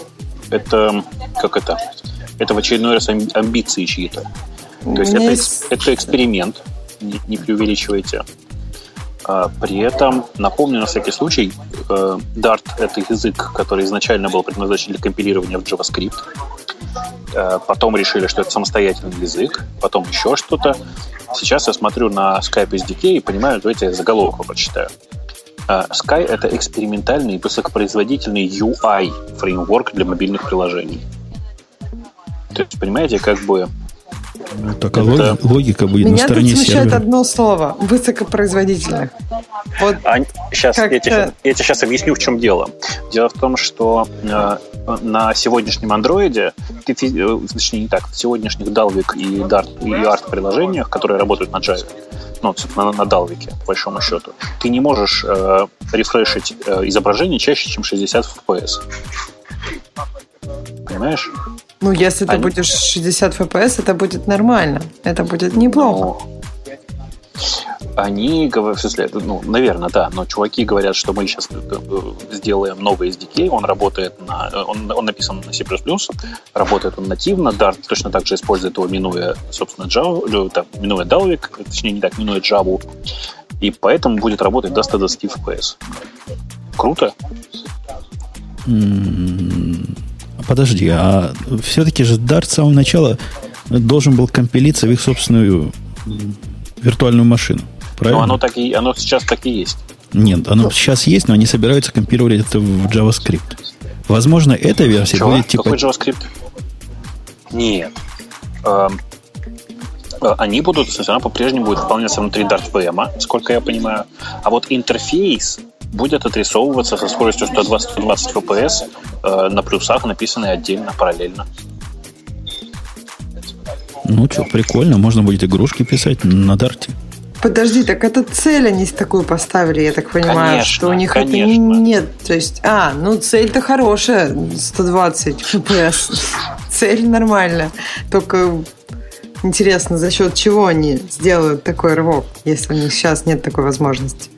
это как это? Это в очередной раз амбиции чьи-то. То есть это, есть... это эксперимент, не, не преувеличивайте. А, при этом, напомню на всякий случай, э, Dart — это язык, который изначально был предназначен для компилирования в JavaScript. Э, потом решили, что это самостоятельный язык, потом еще что-то. Сейчас я смотрю на Skype SDK и понимаю, давайте я заголовок прочитаю. Э, Sky — это экспериментальный и высокопроизводительный UI фреймворк для мобильных приложений. То есть, понимаете, как бы ну, так а это... логика будет Меня на стороне тут смущает одно слово. Высокопроизводительных. Вот а, сейчас, я, тебе сейчас, я тебе сейчас объясню, в чем дело. Дело в том, что э, на сегодняшнем андроиде, ты, э, точнее не так, в сегодняшних Dalvik и Dart и Art приложениях, которые работают на Java, ну, на, на Dalvik, по большому счету, ты не можешь э, рефрешить э, изображение чаще, чем 60 FPS. Понимаешь? Ну, если Они... ты будешь 60 FPS, это будет нормально. Это будет неплохо. Ну, они говорят, в смысле, ну, наверное, да, но чуваки говорят, что мы сейчас э, э, сделаем новый SDK, он работает на, он, он написан на C++, работает он нативно, Dart точно так же использует его, минуя, собственно, Java, там, минуя Dalvik, точнее, не так, минуя Java, и поэтому будет работать до 120 FPS. Круто? Подожди, а все-таки же Dart с самого начала должен был компилиться в их собственную виртуальную машину. Правильно? Ну, оно, так и, оно сейчас так и есть. Нет, оно сейчас есть, но они собираются компилировать это в JavaScript. Возможно, эта версия Чего? будет типа... Какой JavaScript? Нет. Эм, они будут, соответственно, она по-прежнему будет выполняться внутри Dart VM, сколько я понимаю. А вот интерфейс будет отрисовываться со скоростью 120-120 FPS э, на плюсах, написанные отдельно, параллельно. Ну что, прикольно, можно будет игрушки писать на дарте. Подожди, так это цель они такую поставили, я так понимаю, конечно, что у них конечно. это нет. То есть, а, ну цель-то хорошая, 120 FPS. Цель нормальная. Только интересно, за счет чего они сделают такой рывок, если у них сейчас нет такой возможности.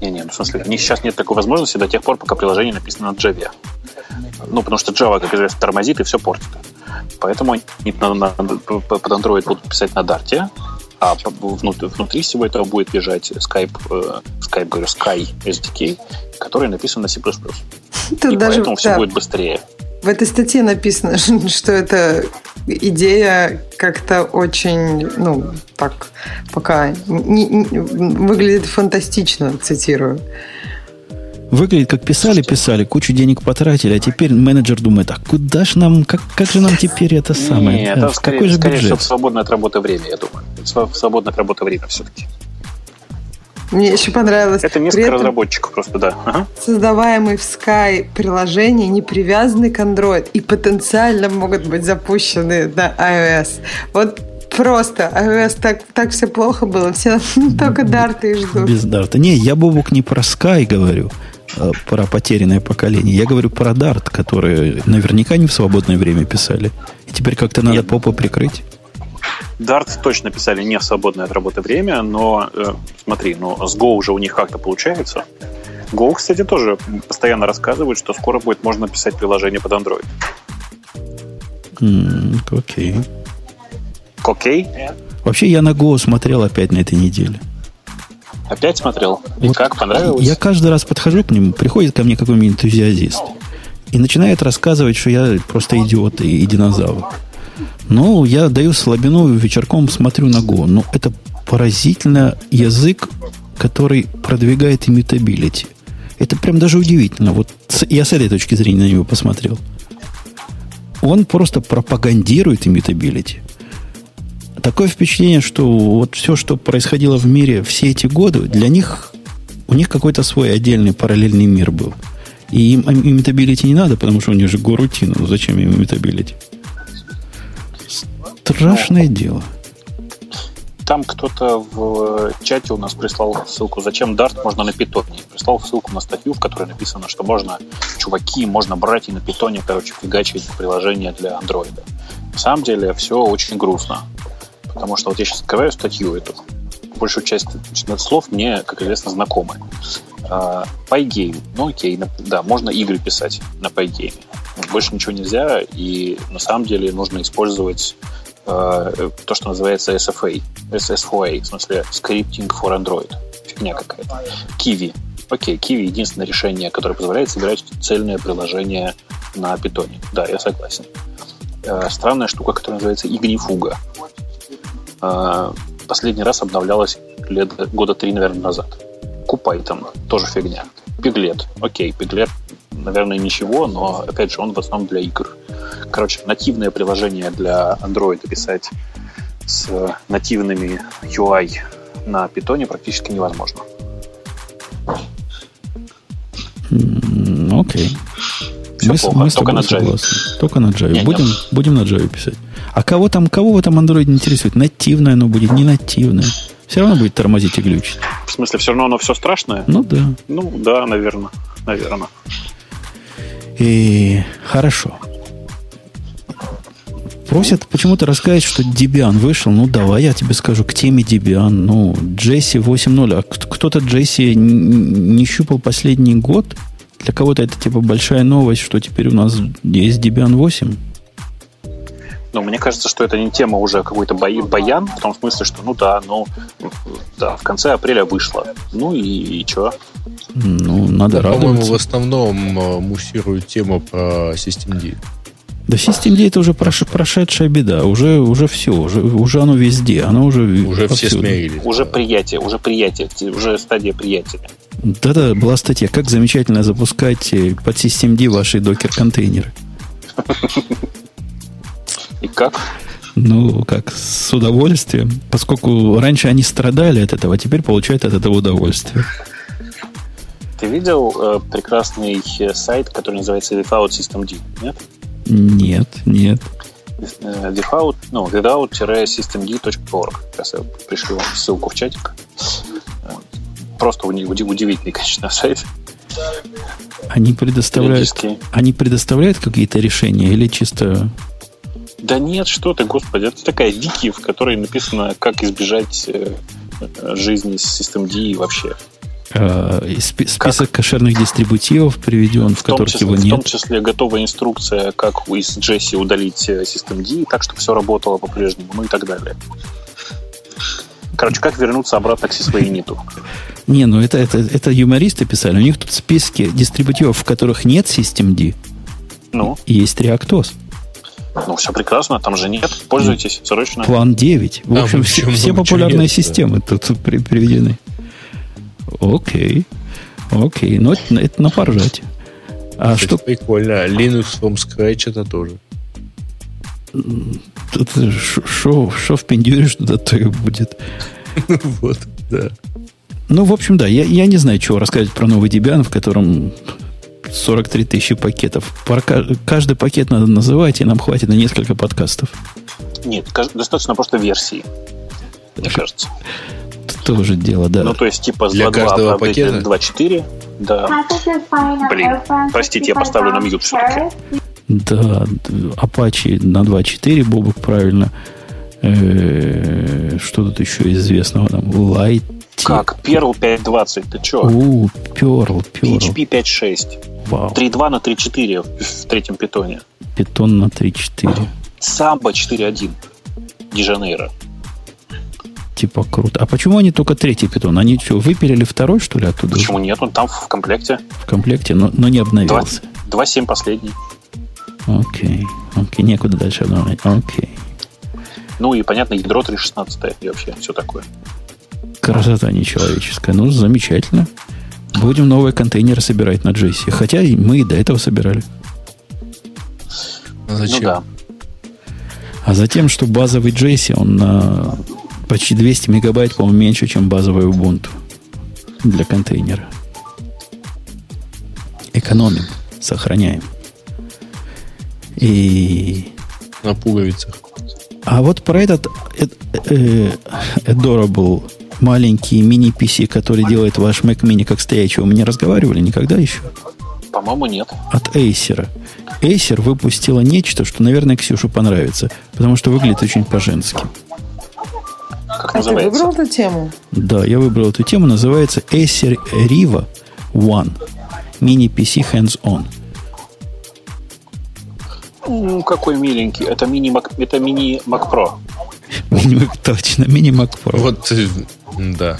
Не-не, ну, в смысле, у них сейчас нет такой возможности до тех пор, пока приложение написано на Java. Ну, потому что Java, как известно, тормозит и все портит. Поэтому они на, на, под Android будут писать на Dart, а внутри, внутри всего этого будет лежать Skype, э, Skype, говорю, Sky SDK, который написан на C++. Тут и даже, поэтому да, все будет быстрее. В этой статье написано, что это идея как-то очень, ну, так, пока не, не, выглядит фантастично, цитирую. Выглядит, как писали, писали, кучу денег потратили, а теперь менеджер думает, а куда ж нам, как, как же нам теперь это самое? Нет, да, это скорее, какой же скорее бюджет? свободное от работы время, я думаю. Свободное от работы время все-таки. Мне еще понравилось. Это несколько разработчиков просто, да. Ага. Создаваемые в Sky приложения не привязаны к Android и потенциально могут быть запущены на iOS. Вот просто iOS так, так все плохо было. Все только дарты и ждут. Без дарта. Не, я, Бобук, не про Sky говорю, а про потерянное поколение. Я говорю про Dart, которые наверняка не в свободное время писали. И теперь как-то надо попу прикрыть. Dart точно писали не в свободное от работы время, но э, смотри, ну с Go уже у них как-то получается. Go, кстати, тоже постоянно рассказывает, что скоро будет можно писать приложение под Android. Окей. Mm, Окей? Okay. Okay. Вообще я на Go смотрел опять на этой неделе. Опять смотрел? И вот как, понравилось? Я каждый раз подхожу к нему, приходит ко мне какой-нибудь энтузиазист и начинает рассказывать, что я просто идиот и, и динозавр. Ну, я даю слабину вечерком, смотрю на Go. Ну, это поразительно язык, который продвигает mutability. Это прям даже удивительно. Вот я с этой точки зрения на него посмотрел. Он просто пропагандирует mutability. Такое впечатление, что вот все, что происходило в мире все эти годы, для них у них какой-то свой отдельный параллельный мир был. И им immutability не надо, потому что у них же горутина. Ну, зачем им immutability? Страшное дело. Там кто-то в чате у нас прислал ссылку, зачем Dart можно на питоне. Прислал ссылку на статью, в которой написано, что можно, чуваки, можно брать и на питоне, короче, фигачить приложение для андроида. На самом деле все очень грустно. Потому что вот я сейчас открываю статью эту. Большую часть слов мне, как известно, знакомы. Uh, Pygame. Ну окей, да, можно игры писать на Pygame. Больше ничего нельзя, и на самом деле нужно использовать э, то, что называется SFA, SSFA, в смысле Scripting for Android. Фигня какая-то. Kiwi. Окей, Kiwi единственное решение, которое позволяет собирать цельное приложение на питоне. Да, я согласен. Э, странная штука, которая называется Ignifuga. Э, последний раз обновлялась лет года три, наверное, назад. Купайтон, тоже фигня. Пиглет. Окей, Пиглет, наверное, ничего, но, опять же, он в основном для игр. Короче, нативное приложение для Android писать с нативными UI на питоне практически невозможно. Окей. Все мы, плохо, мы только на Java. Согласны. Только на Java. Нет, будем, нет. будем на Java писать. А кого там, кого в этом Android интересует? Нативное оно будет, не нативное. Все равно будет тормозить и глючить. В смысле, все равно оно все страшное? Ну да. Ну да, наверное. Наверное. И хорошо. Просят почему-то рассказать, что Debian вышел. Ну, давай я тебе скажу к теме Debian. Ну, Джесси 8.0. А кто-то Джесси не щупал последний год? Для кого-то это типа большая новость, что теперь у нас есть Debian 8. Ну, мне кажется, что это не тема уже какой-то баян, в том смысле, что, ну да, ну, да, в конце апреля вышло. Ну и, и что? Ну, надо да, радоваться. По-моему, в основном э, муссирует тему про Systemd. Да Systemd это уже прош, прошедшая беда. Уже, уже все, уже, уже оно везде. Оно уже Уже все смирились. Уже да. приятие, уже приятие, уже стадия приятия. Да-да, была статья, как замечательно запускать э, под Systemd ваши докер-контейнеры. И как? Ну, как, с удовольствием. Поскольку раньше они страдали от этого, а теперь получают от этого удовольствие. Ты видел э, прекрасный сайт, который называется Without System D, нет? Нет, нет. Э, ну, without-systemd.org. Сейчас я пришлю вам ссылку в чатик. Просто удивительный, конечно, сайт. Они предоставляют, они предоставляют какие-то решения или чисто да нет, что ты, господи, это такая вики, в которой написано, как избежать э, жизни с System D вообще. А, список как? кошерных дистрибутивов приведен, в, в которых числе, его нет. В том числе готовая инструкция, как из Джесси удалить э, System D, так, чтобы все работало по-прежнему, ну и так далее. Короче, как вернуться обратно к сисвейниту? Не, ну это, это, это юмористы писали. У них тут списки дистрибутивов, в которых нет System D. Ну? Есть ReactOS. Ну, все прекрасно, там же нет. Пользуйтесь срочно. План 9. В общем, все, все популярные нет, системы да. тут при, приведены. Окей. Окей. Но это, это на поржать. А это что... прикольно. Linux from scratch это тоже. Тут что впендюришь туда, то и будет. Вот, да. Ну, в общем, да, я, я не знаю, чего рассказать про новый Debian, в котором 43 тысячи пакетов. Каждый пакет надо называть, и нам хватит на несколько подкастов. Нет, достаточно просто версии, мне кажется. Тоже дело, да. Ну, то есть, типа, с 2.2 пакета 2.4, да. Блин, простите, я поставлю на мьют все-таки. Да, Apache на 2.4, Бобок, правильно. Э, что тут еще известного? Там Light. Как? Perl 5.20, ты что? У, Perl, Perl. PHP 5.6. Вау. 3.2 на 3.4 в третьем питоне. Питон на 3.4. Самбо 4.1. Дижанейро. Типа круто. А почему они только третий питон? Они что, выпилили второй, что ли, оттуда? Почему нет? Он там в комплекте. В комплекте, но, но не обновился. 2.7 последний. Окей. Окей, некуда дальше обновлять. Окей. Ну и, понятно, ядро 3.16 и вообще все такое. Красота нечеловеческая. Ну, замечательно. Будем новые контейнеры собирать на Джесси. Хотя мы и до этого собирали. А зачем? Ну, да. А затем, что базовый Джесси, он на почти 200 мегабайт, по-моему, меньше, чем базовый Ubuntu для контейнера. Экономим, сохраняем. И... На пуговицах. А вот про этот э, э, Adorable маленький мини-PC, который делает ваш Mac Mini как стоячего, мы не разговаривали никогда еще? По-моему, нет. От Acer. Acer выпустила нечто, что, наверное, Ксюше понравится, потому что выглядит очень по-женски. Как а называется? ты выбрал эту тему? Да, я выбрал эту тему. Называется Acer Riva One. Мини-PC Hands-On. Ну, какой миленький. Это мини Mac, это мини Mac Pro. Точно, мини Mac Pro. Вот, э, да.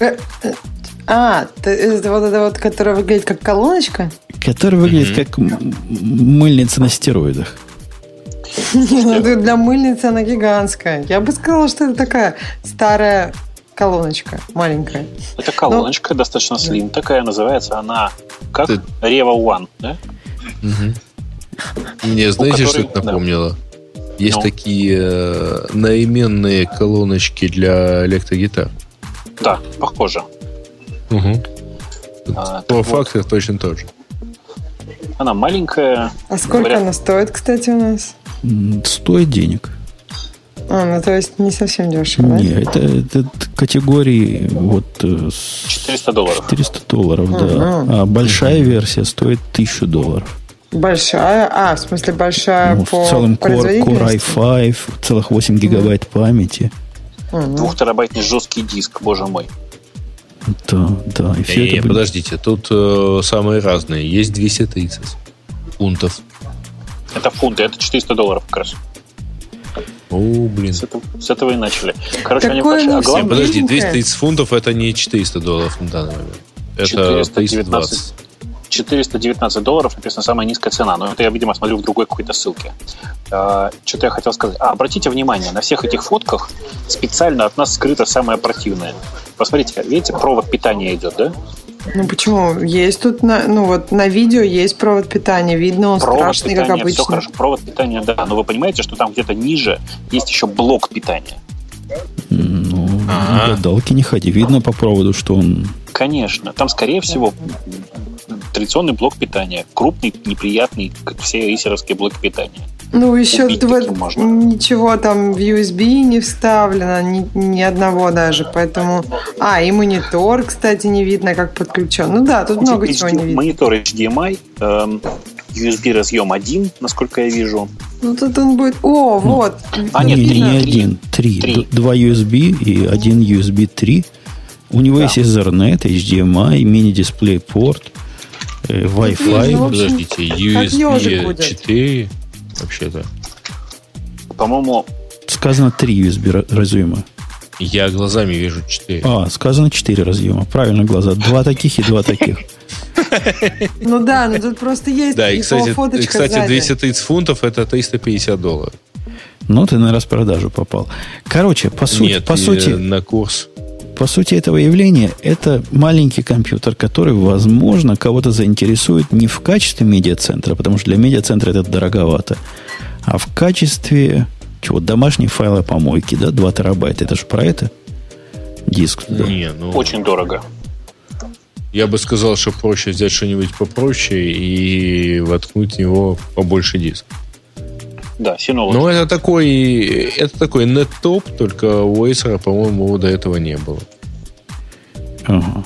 Э, э, а, это вот это вот, которая выглядит как колоночка? Которая выглядит mm-hmm. как мыльница на стероидах. Ну, для мыльницы она гигантская. Я бы сказала, что это такая старая колоночка, маленькая. Это колоночка, достаточно слим такая, называется она как Reva One, да? Мне знаете, что это напомнило? Есть ну. такие э, наименные колоночки для электрогитар. Да, похоже. Угу. А, По факту вот. точно тот же. Она маленькая. А сколько говорят... она стоит, кстати, у нас? Стоит денег. А, ну то есть не совсем дешево, да? Нет, это, это категории вот... 400 долларов. 400 долларов, да. А большая версия стоит 1000 долларов. Большая? А, в смысле большая ну, по В целом Core, Core i5, целых 8 гигабайт mm. памяти. Mm-hmm. Двухтерабайтный жесткий диск, боже мой. Да, да. И все не, это не, будет... подождите, тут э, самые разные. Есть 230 фунтов. Это фунты, это 400 долларов как раз. О, блин. С этого, с этого и начали. Короче, Такое они большие. А главное... Подожди, 230 фунтов это не 400 долларов на данный момент. Это 419. 419 долларов написано самая низкая цена. Но это я, видимо, смотрю в другой какой-то ссылке. А, что-то я хотел сказать. А, обратите внимание, на всех этих фотках специально от нас скрыто самое противное. Посмотрите, видите, провод питания идет, да? Ну почему? Есть тут, на, ну вот на видео есть провод питания, видно он провод страшный, питания, как обычно. Все хорошо, провод питания, да, но вы понимаете, что там где-то ниже есть еще блок питания. Ну, А-а-а. гадалки не ходи, видно по проводу, что он... Конечно, там, скорее всего, традиционный блок питания. Крупный, неприятный, как все рейсеровские блоки питания. Ну, еще вот можно. ничего там в USB не вставлено, ни, ни одного даже, поэтому... А, и монитор, кстати, не видно, как подключен. Ну да, тут много HD, чего не видно. Монитор HDMI, эм, USB разъем один, насколько я вижу. Ну, тут он будет... О, ну, вот. А, нет, не, три, не один, три. три. Два USB и один USB 3. У него да. есть Ethernet, HDMI, мини-дисплей порт, Wi-Fi. Ну, Подождите, USB 4 вообще-то. По-моему... Сказано 3 USB разъема. Я глазами вижу 4. А, сказано 4 разъема. Правильно, глаза. Два таких и два таких. Ну да, ну тут просто есть Да, и, кстати, кстати 230 фунтов это 350 долларов. Ну, ты на распродажу попал. Короче, по сути... Нет, по сути на курс. По сути этого явления, это маленький компьютер, который, возможно, кого-то заинтересует не в качестве медиацентра, потому что для медиацентра это дороговато, а в качестве чего, домашней файлы помойки, да, 2 терабайта. Это же про это? Диск. Да. Не, ну... Очень дорого. Я бы сказал, что проще взять что-нибудь попроще и воткнуть в него побольше диск. Да, Synology. Ну, это такой, это такой нет-топ, только у Acer, по-моему, до этого не было. Ага.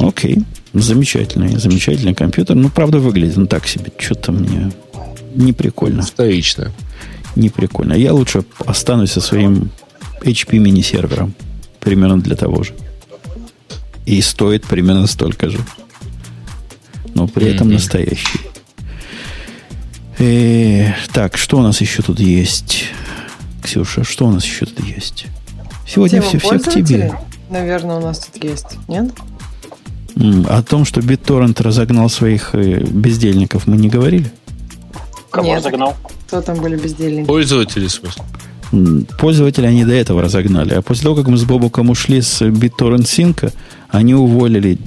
Окей. Замечательный, замечательный компьютер. Ну, правда, выглядит он так себе. Что-то мне не прикольно. Не прикольно. Я лучше останусь со своим HP мини-сервером. Примерно для того же. И стоит примерно столько же. Но при этом настоящий. Э, так, что у нас еще тут есть? Ксюша, что у нас еще тут есть? Сегодня Тема все, все к тебе. Наверное, у нас тут есть, нет? О том, что BitTorrent разогнал своих э, бездельников, мы не говорили? Кого Нет. разогнал? Кто там были бездельники? Пользователи, в смысле? Пользователи они до этого разогнали. А после того, как мы с Бобуком ушли с BitTorrent Sync, они уволили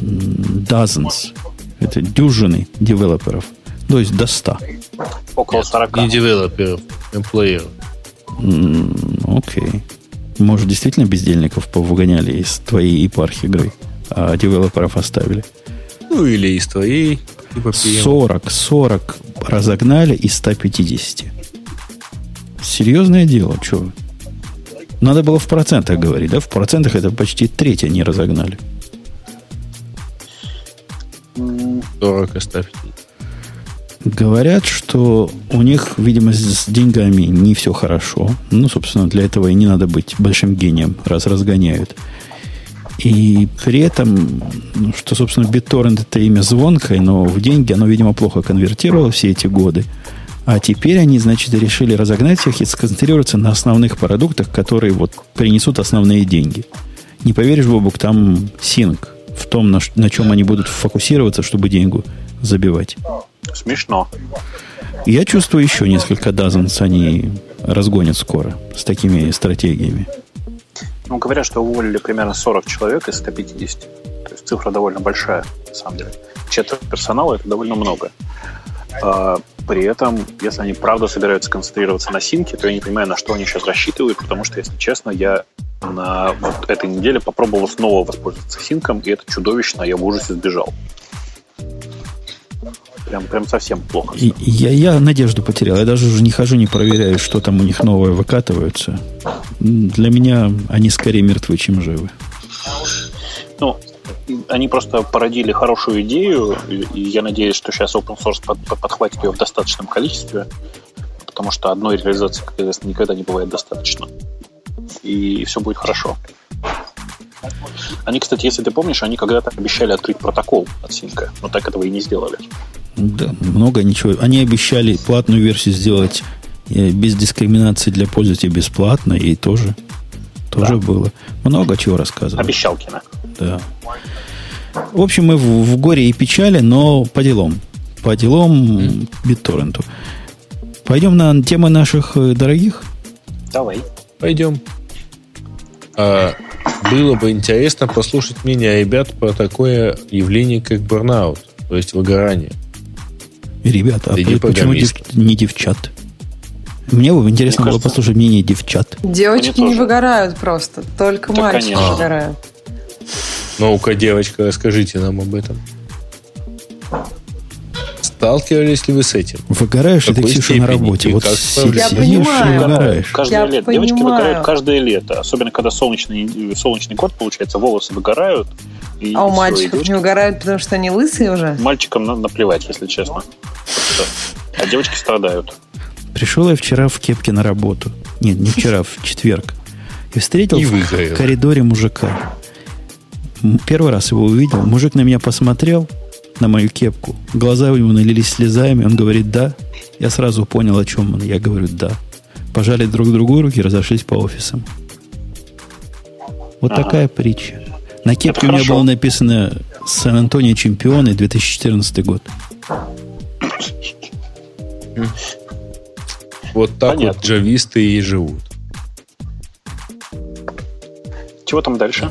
dozens, это дюжины девелоперов. То есть до 100. Около 40. Не девелоперов, эмплееров. Окей. Может, действительно бездельников повыгоняли из твоей епархии игры, а девелоперов оставили? Ну, или из твоей. 40, 40 разогнали из 150. Серьезное дело, что? Надо было в процентах говорить, да? В процентах это почти треть они разогнали. 40 оставьте. Говорят, что у них, видимо, с деньгами не все хорошо. Ну, собственно, для этого и не надо быть большим гением, раз разгоняют. И при этом, ну, что, собственно, BitTorrent это имя звонкое, но в деньги оно, видимо, плохо конвертировало все эти годы. А теперь они, значит, решили разогнать всех и сконцентрироваться на основных продуктах, которые вот принесут основные деньги. Не поверишь, Бобук, там синк в том, на, на чем они будут фокусироваться, чтобы деньгу забивать. Смешно. Я чувствую еще несколько дазенс они разгонят скоро с такими стратегиями. Ну, говорят, что уволили примерно 40 человек из 150. То есть цифра довольно большая, на самом деле. Четверть персонала – это довольно много. А, при этом, если они правда собираются концентрироваться на синке, то я не понимаю, на что они сейчас рассчитывают, потому что, если честно, я на вот этой неделе попробовал снова воспользоваться синком, и это чудовищно, я в ужасе сбежал. Прям, прям совсем плохо. И, я, я надежду потерял. Я даже уже не хожу, не проверяю, что там у них новое выкатывается. Для меня они скорее мертвы, чем живы. Ну, они просто породили хорошую идею, и я надеюсь, что сейчас open source под, под, подхватит ее в достаточном количестве, потому что одной реализации, как известно, никогда не бывает достаточно. И все будет хорошо. Они, кстати, если ты помнишь, они когда-то обещали открыть протокол от Синка, но так этого и не сделали. Да, много ничего. Они обещали платную версию сделать э, без дискриминации для пользователей бесплатно, и тоже, тоже да. было. Много чего рассказывали. Обещалкина. Да. В общем, мы в, в горе и печали, но по делам. По делам mm. BitTorrent. Пойдем на темы наших э, дорогих? Давай. Пойдем. А, было бы интересно послушать мнение ребят про такое явление, как бурнаут, то есть выгорание. Ребята, а почему дев, не девчат? Мне бы интересно Мне было кажется... послушать мнение девчат. Девочки не выгорают просто, только да, мальчики конечно. выгорают. Ну-ка, девочка, расскажите нам об этом. Сталкивались ли вы с этим? Выгораешь ли ты, Ксюша, на работе? Вот я понимаю. выгораешь. Каждое я лето. Понимаю. Девочки выгорают каждое лето. Особенно, когда солнечный, солнечный год получается, волосы выгорают. И а у мальчиков девочки... не угорают, потому что они лысые уже? Мальчикам надо наплевать, если честно. А девочки страдают. Пришел я вчера в кепке на работу. Нет, не вчера, в четверг. И встретил и в коридоре мужика. Первый раз его увидел. Мужик на меня посмотрел, на мою кепку. Глаза у него налились слезами. Он говорит «да». Я сразу понял, о чем он. Я говорю «да». Пожали друг другу руки разошлись по офисам. Вот ага. такая притча. На кепке у меня было написано Сан-Антонио чемпионы 2014 год. Вот так Понятно. вот джависты и живут. Чего там дальше? А,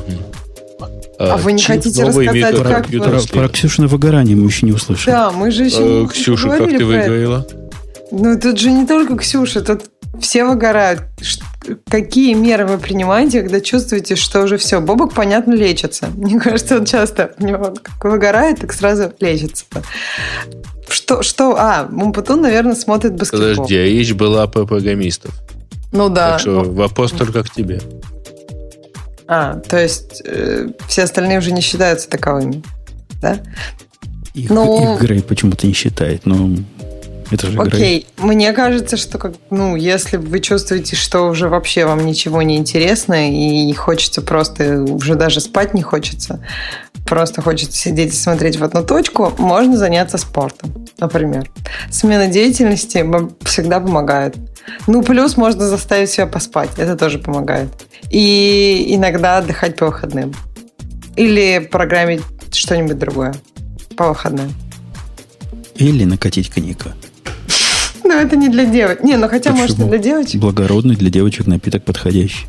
а вы не хотите рассказать, как вы... Про, про Ксюшина выгорание мы еще не услышали. Да, мы же еще э, Ксюша, как ты выгорела? Ну, тут же не только Ксюша, тут все выгорают. Какие меры вы принимаете, когда чувствуете, что уже все, Бобок, понятно, лечится. Мне кажется, он часто у него как выгорает, так сразу лечится. Что, что, а, Мумпутун, наверное, смотрит баскетбол. Подожди, а речь была про программистов. Ну да. Так что вопрос только к тебе. А, то есть э, все остальные уже не считаются таковыми, да? Их, ну, их Грей почему-то не считает, но это же Окей, Грей. мне кажется, что как, ну, если вы чувствуете, что уже вообще вам ничего не интересно и хочется просто, уже даже спать не хочется, просто хочется сидеть и смотреть в одну точку, можно заняться спортом, например. Смена деятельности всегда помогает. Ну, плюс можно заставить себя поспать. Это тоже помогает. И иногда отдыхать по выходным. Или программить что-нибудь другое по выходным. Или накатить коньяка. Ну, это не для девочек. Не, ну хотя, Почему? может, и для девочек. Благородный для девочек напиток подходящий.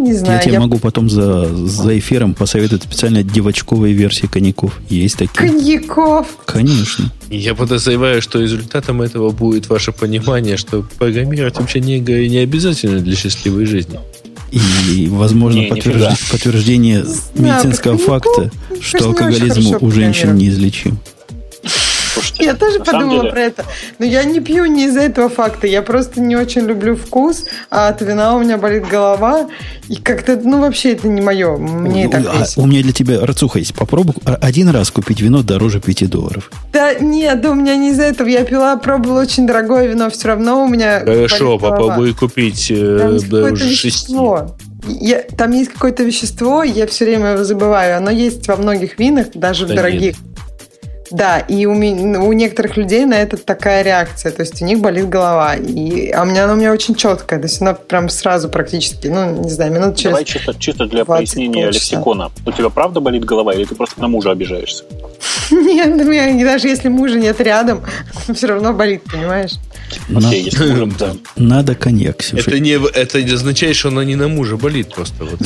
Не знаю. Я тебе я... могу потом за, за эфиром посоветовать специально девочковые версии коньяков. Есть такие. Коньяков? Конечно. Я подозреваю, что результатом этого будет ваше понимание, что программировать вообще не, не обязательно для счастливой жизни. И, возможно, не, подтвержд... подтверждение медицинского факта, что алкоголизм у женщин неизлечим. Слушайте, я тоже подумала деле... про это. Но я не пью не из-за этого факта. Я просто не очень люблю вкус, а от вина у меня болит голова. И как-то, ну, вообще это не мое. Мне так а, У меня для тебя рацуха есть. Попробуй один раз купить вино дороже 5 долларов. Да нет, да у меня не из-за этого. Я пила, пробовала очень дорогое вино. Все равно у меня Хорошо, попробуй купить э, дороже 6. Я, там есть какое-то вещество, я все время его забываю. Оно есть во многих винах, даже да в дорогих. Нет. Да, и у, меня, у некоторых людей на это такая реакция, то есть у них болит голова. И, а у меня она у меня очень четкая, то есть она прям сразу практически, ну, не знаю, минут через Давай чисто, чисто для пояснения полчаса. лексикона. У тебя правда болит голова или ты просто на мужа обижаешься? Нет, у меня даже если мужа нет рядом, все равно болит, понимаешь? Окей, если мужем, да. Надо коньяк, Это не, это означает, что она не на мужа болит просто. Вот.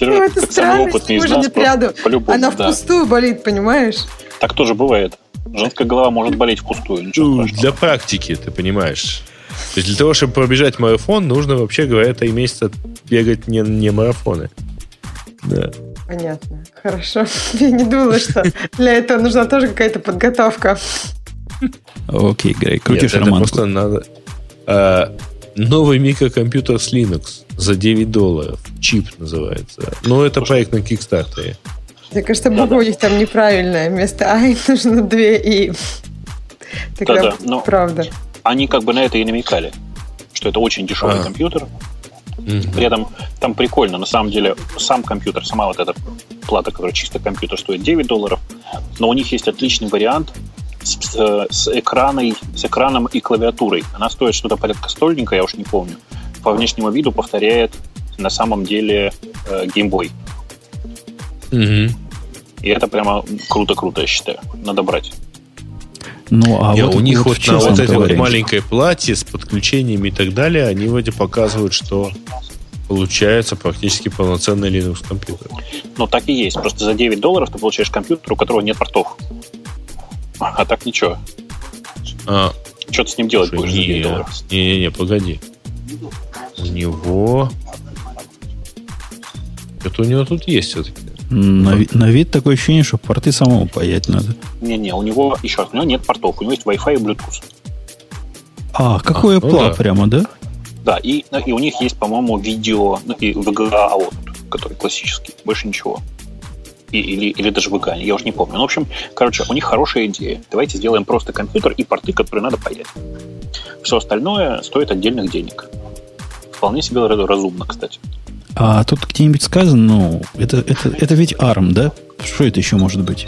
Ну, ну, это странно, мужа нет рядом. Она впустую болит, понимаешь? Так тоже бывает. Женская голова может болеть впустую. Ну, для практики, ты понимаешь. То есть для того, чтобы пробежать марафон, нужно, вообще говоря, три месяца бегать не, не марафоны. Да. Понятно. Хорошо. Я не думала, что для этого нужна тоже какая-то подготовка. Окей, Грей, крутишь Нет, романку. просто надо... Новый микрокомпьютер с Linux за 9 долларов. Чип называется. Но это проект на Кикстартере. Мне кажется, буква у них там неправильная. Вместо I нужно две И. Тогда да, да. правда. Они как бы на это и намекали, что это очень дешевый а. компьютер. Mm-hmm. При этом там прикольно, на самом деле, сам компьютер, сама вот эта плата, которая чисто компьютер, стоит 9 долларов, но у них есть отличный вариант с, с, экраной, с экраном и клавиатурой. Она стоит что-то порядка стольника, я уж не помню. По внешнему виду повторяет на самом деле э, Game Boy. Угу. И это прямо круто-круто, я считаю. Надо брать. Ну, а вот, у них вот, вот на вот этой вот маленькой плате с подключениями и так далее, они вроде показывают, что получается практически полноценный Linux компьютер. Ну, так и есть. Просто за 9 долларов ты получаешь компьютер, у которого нет портов. А так ничего. А, Что ты с ним делать будешь не, за 9 долларов? Не-не-не, погоди. У него... Это у него тут есть все-таки. На, ви- на вид такое ощущение, что порты самому паять надо. Не-не, у него, еще раз, у него нет портов, у него есть Wi-Fi и Bluetooth. А, какой а, Apple ну да. прямо, да? Да, и, и у них есть, по-моему, видео, ну, и VGA аут, который классический, больше ничего и, или, или даже выгоне, я уже не помню. Ну, в общем, короче, у них хорошая идея. Давайте сделаем просто компьютер и порты, которые надо паять. Все остальное стоит отдельных денег. Вполне себе разумно, кстати. А тут где-нибудь сказано, ну, это, это, это ведь ARM, да? Что это еще может быть?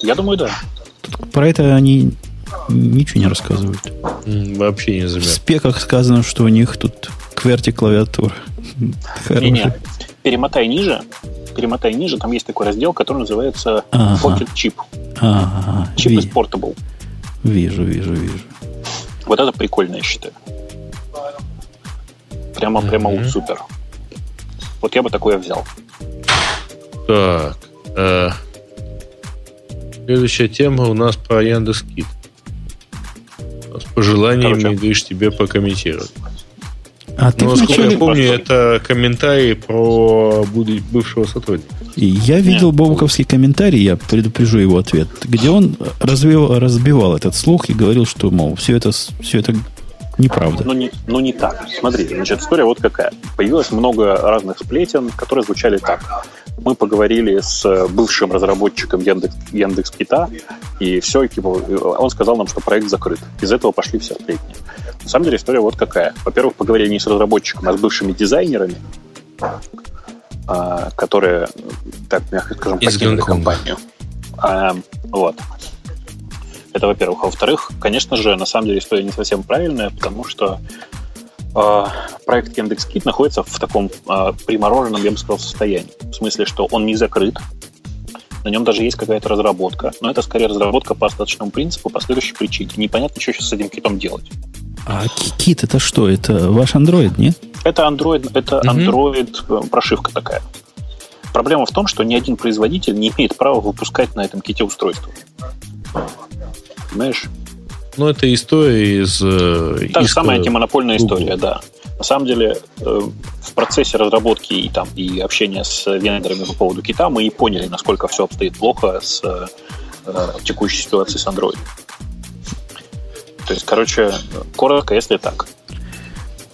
Я думаю, да. Тут про это они ничего не рассказывают. Вообще не заметно. В спеках сказано, что у них тут кверти клавиатура. Не-не. перемотай ниже, перемотай ниже, там есть такой раздел, который называется ага. Pocket Chip. Ага. Chip is portable. Вижу, вижу, вижу. Вот это прикольно, я считаю. Прямо, прямо супер. Вот я бы такое взял. Так. Э, следующая тема у нас про Яндекс.Кит. С пожеланиями, Короче. говоришь, тебе покомментировать. А ты ну, насколько я помню, это комментарий про бывшего сотрудника. Я видел Бобуковский комментарий, я предупрежу его ответ, где он развил, разбивал этот слух и говорил, что, мол, все это, все это неправда. Ну не, ну, не так. Смотри, значит, история вот какая. Появилось много разных сплетен, которые звучали так. Мы поговорили с бывшим разработчиком Яндекс, Яндекс Кита, и все, типа, он сказал нам, что проект закрыт. Из этого пошли все сплетни. На самом деле история вот какая. Во-первых, поговорили не с разработчиком, а с бывшими дизайнерами, а, которые, так мягко скажем, покинули компанию. А, вот. Это, во-первых. А во-вторых, конечно же, на самом деле история не совсем правильная, потому что э, проект Яндекс.Кит находится в таком э, примороженном, я бы сказал, состоянии. В смысле, что он не закрыт, на нем даже есть какая-то разработка, но это скорее разработка по остаточному принципу по следующей причине. Непонятно, что сейчас с этим китом делать. А кит это что? Это ваш Android, нет? Это Android, это Android mm прошивка такая. Проблема в том, что ни один производитель не имеет права выпускать на этом ките устройство. Понимаешь? Ну, это история из... Э, Та же самая антимонопольная Google. история, да. На самом деле, э, в процессе разработки и, там, и общения с вендорами по поводу кита мы и поняли, насколько все обстоит плохо с э, текущей ситуацией с Android. То есть, короче, коротко, если так.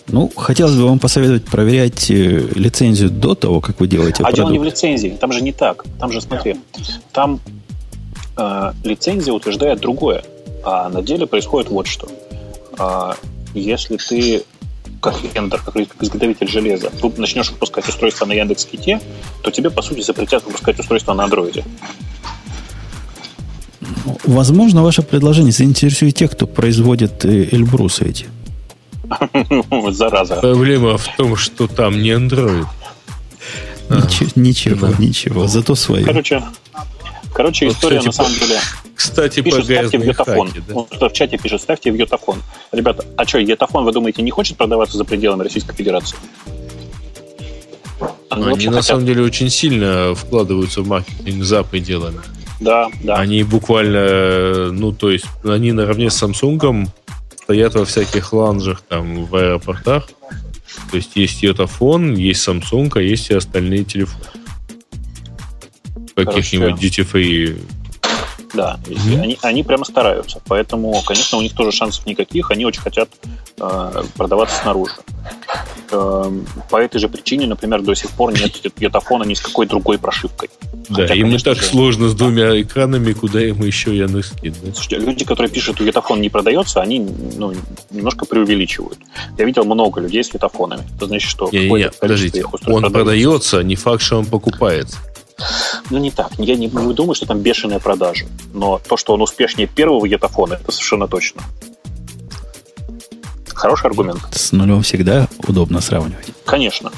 Ну, хотелось бы вам посоветовать проверять э, лицензию до того, как вы делаете А продукт. дело не в лицензии, там же не так. Там же, смотри, там э, лицензия утверждает другое. А на деле происходит вот что. Э, если ты как вендор, как изготовитель железа, начнешь выпускать устройство на Яндекс.Ките, то тебе, по сути, запретят выпускать устройство на андроиде. Возможно, ваше предложение заинтересует тех, кто производит э, Эльбрусы эти. Зараза. Проблема в том, что там не Android. Ничего, ничего, ничего, зато свое. Короче, короче история на самом деле кстати, пишет, ставьте в Йотафон. Да? Он в чате пишет, ставьте в Йотафон. Ребята, а что, Йотафон, вы думаете, не хочет продаваться за пределами Российской Федерации? Они, Они на самом деле очень сильно вкладываются в маркетинг за пределами. Да, да. Они буквально, ну, то есть, они наравне с Samsung стоят во всяких ланжах там в аэропортах. То есть есть Йотафон, есть Samsung, а есть и остальные телефоны. Каких-нибудь duty free да, mm-hmm. они, они прямо стараются. Поэтому, конечно, у них тоже шансов никаких. Они очень хотят э, продаваться снаружи. Э, по этой же причине, например, до сих пор нет Йотафона ни с какой другой прошивкой. Да, Хотя, им конечно, и так же... сложно с двумя экранами, куда им еще Яндекс кинуть. Слушайте, люди, которые пишут, что Йотафон не продается, они ну, немножко преувеличивают. Я видел много людей с Йотафонами. Это значит, что... Не, не, не, подождите, он продается, не факт, что он покупается. Ну, не так. Я не, не думаю, что там бешеная продажа. Но то, что он успешнее первого етафона, это совершенно точно. Хороший аргумент. С нулем всегда удобно сравнивать. Конечно.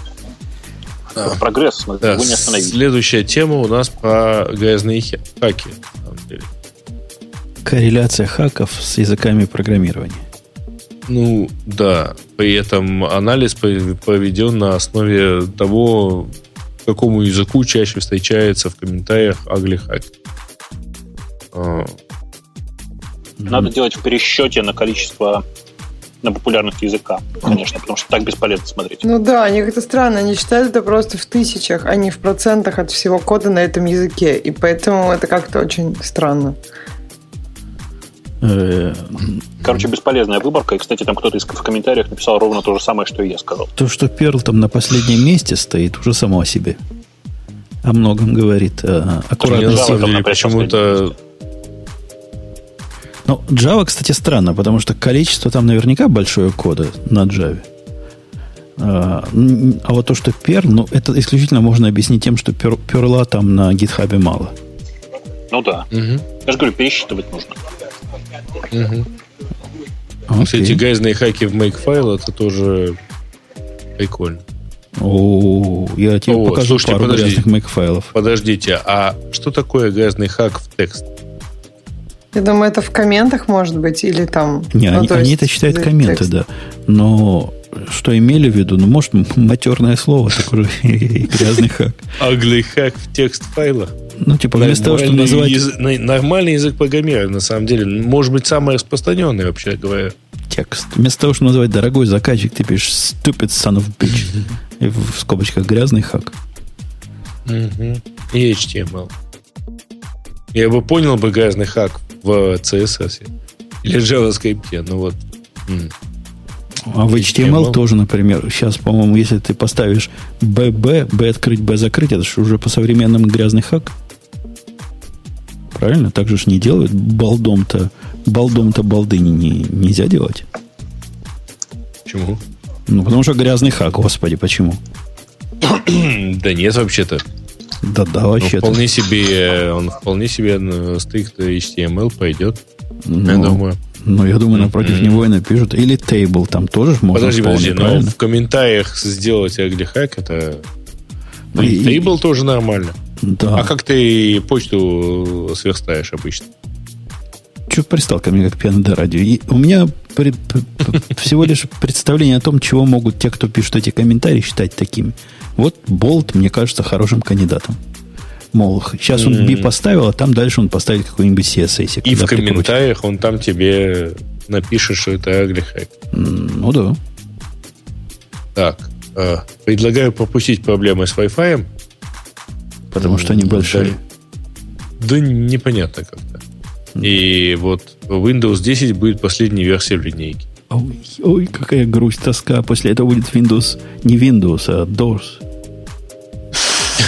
Да. Прогресс, да. его не остановить. Следующая тема у нас про грязные хаки. Корреляция хаков с языками программирования. Ну, да. При этом анализ проведен на основе того, какому языку чаще встречается в комментариях ugly hack. А. Надо делать в пересчете на количество на популярность языка, конечно, потому что так бесполезно смотреть. Ну да, они как-то странно, они считают это просто в тысячах, а не в процентах от всего кода на этом языке, и поэтому это как-то очень странно. Э, Короче, бесполезная выборка. И, кстати, там кто-то из, в комментариях написал ровно то же самое, что и я сказал. То, что Перл там на последнем месте стоит, уже само о себе. О многом говорит. А, аккуратно. Почему-то... Ну, Java, кстати, странно, потому что количество там наверняка большое кода на Java. А, а вот то, что Perl, ну, это исключительно можно объяснить тем, что Perl там на GitHub мало. Ну да. Угу. Я же говорю, пересчитывать нужно. Угу. Okay. Кстати, гайзные хаки в Makefile это тоже прикольно. О, я тебе О, покажу слушайте, пару подождите, грязных мейк-файлов. Подождите, а что такое грязный хак в текст? Я думаю, это в комментах может быть, или там... Не, ну, они, они это считают комменты, текст. да. Но что имели в виду? Ну, может, матерное слово, такой грязный хак. Ugly hack в текст файлах. Ну, типа, вместо того, чтобы называть... Язык, нормальный язык программирования, на самом деле. Может быть, самый распространенный, вообще говоря. Текст. Вместо того, чтобы называть дорогой заказчик, ты пишешь stupid son of bitch. И в скобочках грязный хак. И HTML. Я бы понял бы грязный хак в CSS или JavaScript, ну вот. А в HTML, HTML тоже, например, сейчас, по-моему, если ты поставишь BB, B открыть, B закрыть, это же уже по современным грязный хак. Правильно? Так же ж не делают. Балдом-то, балдом-то балды не, не, нельзя делать. Почему? Ну, потому что грязный хак, господи, почему? да нет, вообще-то. Да-да, вообще-то. Он вполне себе, он вполне себе стрикт HTML пойдет. Ну, я думаю. Ну, я думаю, напротив mm-hmm. него и напишут. Или тейбл там тоже можно Подожди, подожди, но в комментариях сделать ugly это... Ну, и, тейбл и, тоже нормально. Да. А как ты почту сверстаешь обычно? Че пристал ко мне, как пьяный до радио? И у меня пред, всего лишь представление о том, чего могут те, кто пишут эти комментарии, считать такими. Вот Болт, мне кажется, хорошим кандидатом. Мол, сейчас он B поставил, а там дальше он поставит какой-нибудь CSS. И в комментариях он там тебе напишет, что это ugly hack. Ну да. Так, э, предлагаю пропустить проблемы с Wi-Fi. Потому что они большие. Да, да непонятно как-то. И вот Windows 10 будет последней версией в линейке. Ой, ой, какая грусть, тоска. После этого будет Windows, не Windows, а DOS.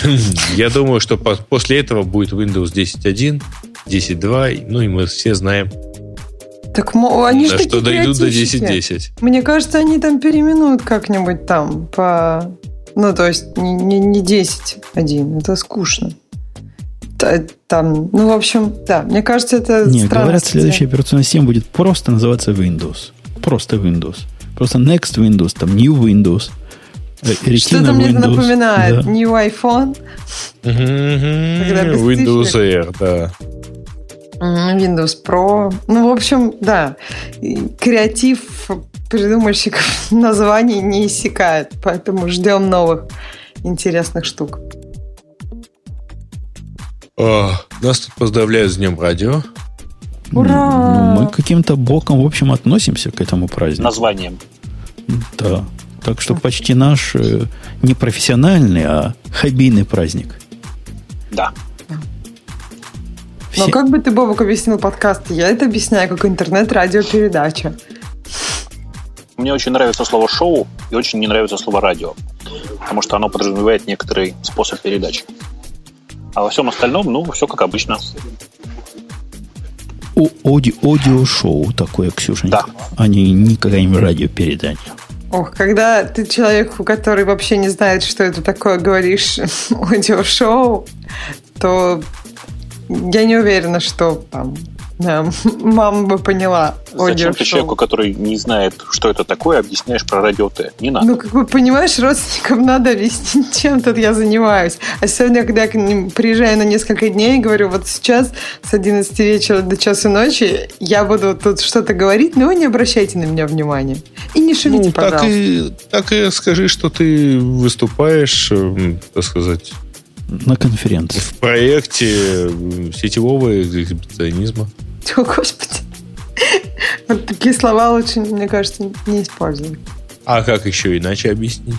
Я думаю, что после этого будет Windows 10.1, 10.2, ну и мы все знаем, так они же что дойдут до 10.10. Мне кажется, они там переименуют как-нибудь там по... Ну, то есть не, не, не 10.1, это скучно. Там, ну, в общем, да, мне кажется, это Не, говорят, следующая операционная система будет просто называться Windows. Просто Windows. Просто Next Windows, там New Windows. Что-то мне это напоминает. Да. New iPhone. Windows Air, да. Windows Pro. Ну, в общем, да. Креатив придумальщиков названий не иссякает. Поэтому ждем новых интересных штук. О, нас тут поздравляют с Днем Радио. Ура! Ну, мы каким-то боком, в общем, относимся к этому празднику. Названием. Да. Так что почти наш э, не профессиональный, а хоббийный праздник. Да. Все... Но как бы ты, Бобок, объяснил подкасты? Я это объясняю как интернет-радиопередача. Мне очень нравится слово «шоу» и очень не нравится слово «радио», потому что оно подразумевает некоторый способ передачи. А во всем остальном, ну, все как обычно. Оди, аудиошоу такое, Ксюша. Да. А не, не какая-нибудь радиопередача. Ох, когда ты человеку, который вообще не знает, что это такое, говоришь аудиошоу, то я не уверена, что там да, мама бы поняла. Зачем ты человеку, который не знает, что это такое, объясняешь про радио Т? Не надо. Ну, как бы, понимаешь, родственникам надо объяснить, чем тут я занимаюсь. А сегодня, когда я к ним приезжаю на несколько дней, говорю, вот сейчас с 11 вечера до часу ночи я буду тут что-то говорить, но вы не обращайте на меня внимания. И не шевите, ну, пожалуйста. Так и, так и скажи, что ты выступаешь, так сказать, на конференции. В проекте сетевого экзибиционизма. О, Господи. Вот такие слова лучше, мне кажется, не использовать. А как еще иначе объяснить?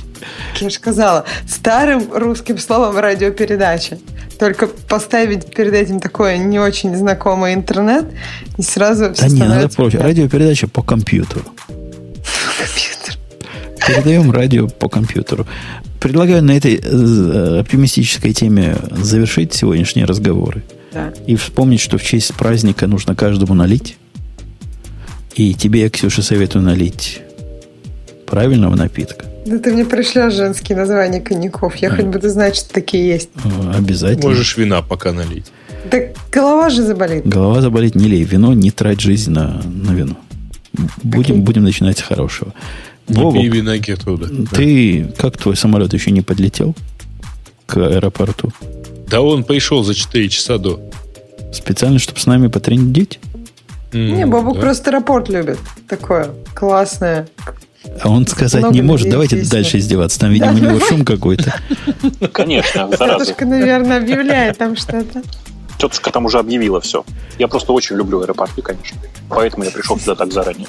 Я же сказала, старым русским словом радиопередача. Только поставить перед этим такое не очень знакомый интернет, и сразу все Да не, надо проще. Радиопередача по компьютеру. Компьютер. Передаем радио по компьютеру. Предлагаю на этой э, оптимистической теме завершить сегодняшние разговоры. Да. И вспомнить, что в честь праздника нужно каждому налить. И тебе, я, Ксюша, советую налить правильного напитка. Да ты мне пришлешь женские названия коньяков. Я а. хоть буду знать, что такие есть. Обязательно. Можешь вина пока налить. Так голова же заболит. Голова заболит, не лей вино, не трать жизнь на, на вино. Будем, okay. будем начинать с хорошего. Бобок, ты, как твой самолет еще не подлетел к аэропорту? Да он пришел за 4 часа до. Специально, чтобы с нами потрендить? Mm, не, Бобук да. просто аэропорт любит. Такое классное. А он сказать Много не может. Давайте песни. дальше издеваться. Там, видимо, да, у него шум какой-то. Конечно, Тетушка, наверное, объявляет там что-то. Тетушка там уже объявила все. Я просто очень люблю аэропорты, конечно. Поэтому я пришел сюда так заранее.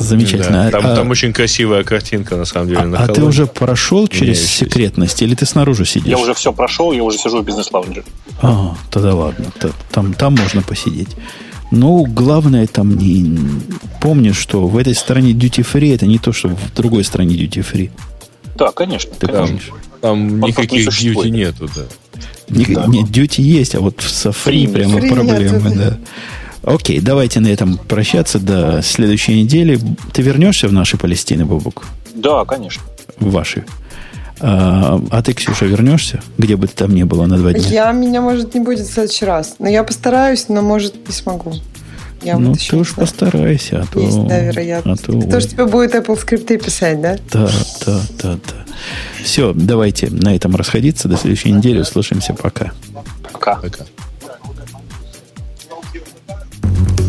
Замечательно. Да, там, а, там очень красивая картинка, на самом деле. А, на а ты уже прошел через секретность, или ты снаружи сидишь? Я уже все прошел, я уже сижу в бизнес-лаунже. А, тогда ладно. Там, там можно посидеть. Ну, главное там не... Помни, что в этой стране duty free это не то, что в другой стране duty free. Да, конечно. Ты конечно. помнишь? Там никаких не duty нету, да. Не, да. Нет, duty есть, а вот в Safari прямо free проблемы, нету, да. Окей, давайте на этом прощаться до следующей недели. Ты вернешься в наши Палестины, Бобук? Да, конечно. В ваши. А, а ты, Ксюша, вернешься? Где бы ты там не было на два дня? Я, меня, может, не будет в следующий раз. Но я постараюсь, но, может, не смогу. Я ну, вот ты уж знаю. постарайся, а то... Есть, да, вероятность. А то... Кто же тебе будет Apple скрипты писать, да? Да, да, да, да. Все, давайте на этом расходиться. До следующей недели. Услышимся. Пока. Пока. Пока.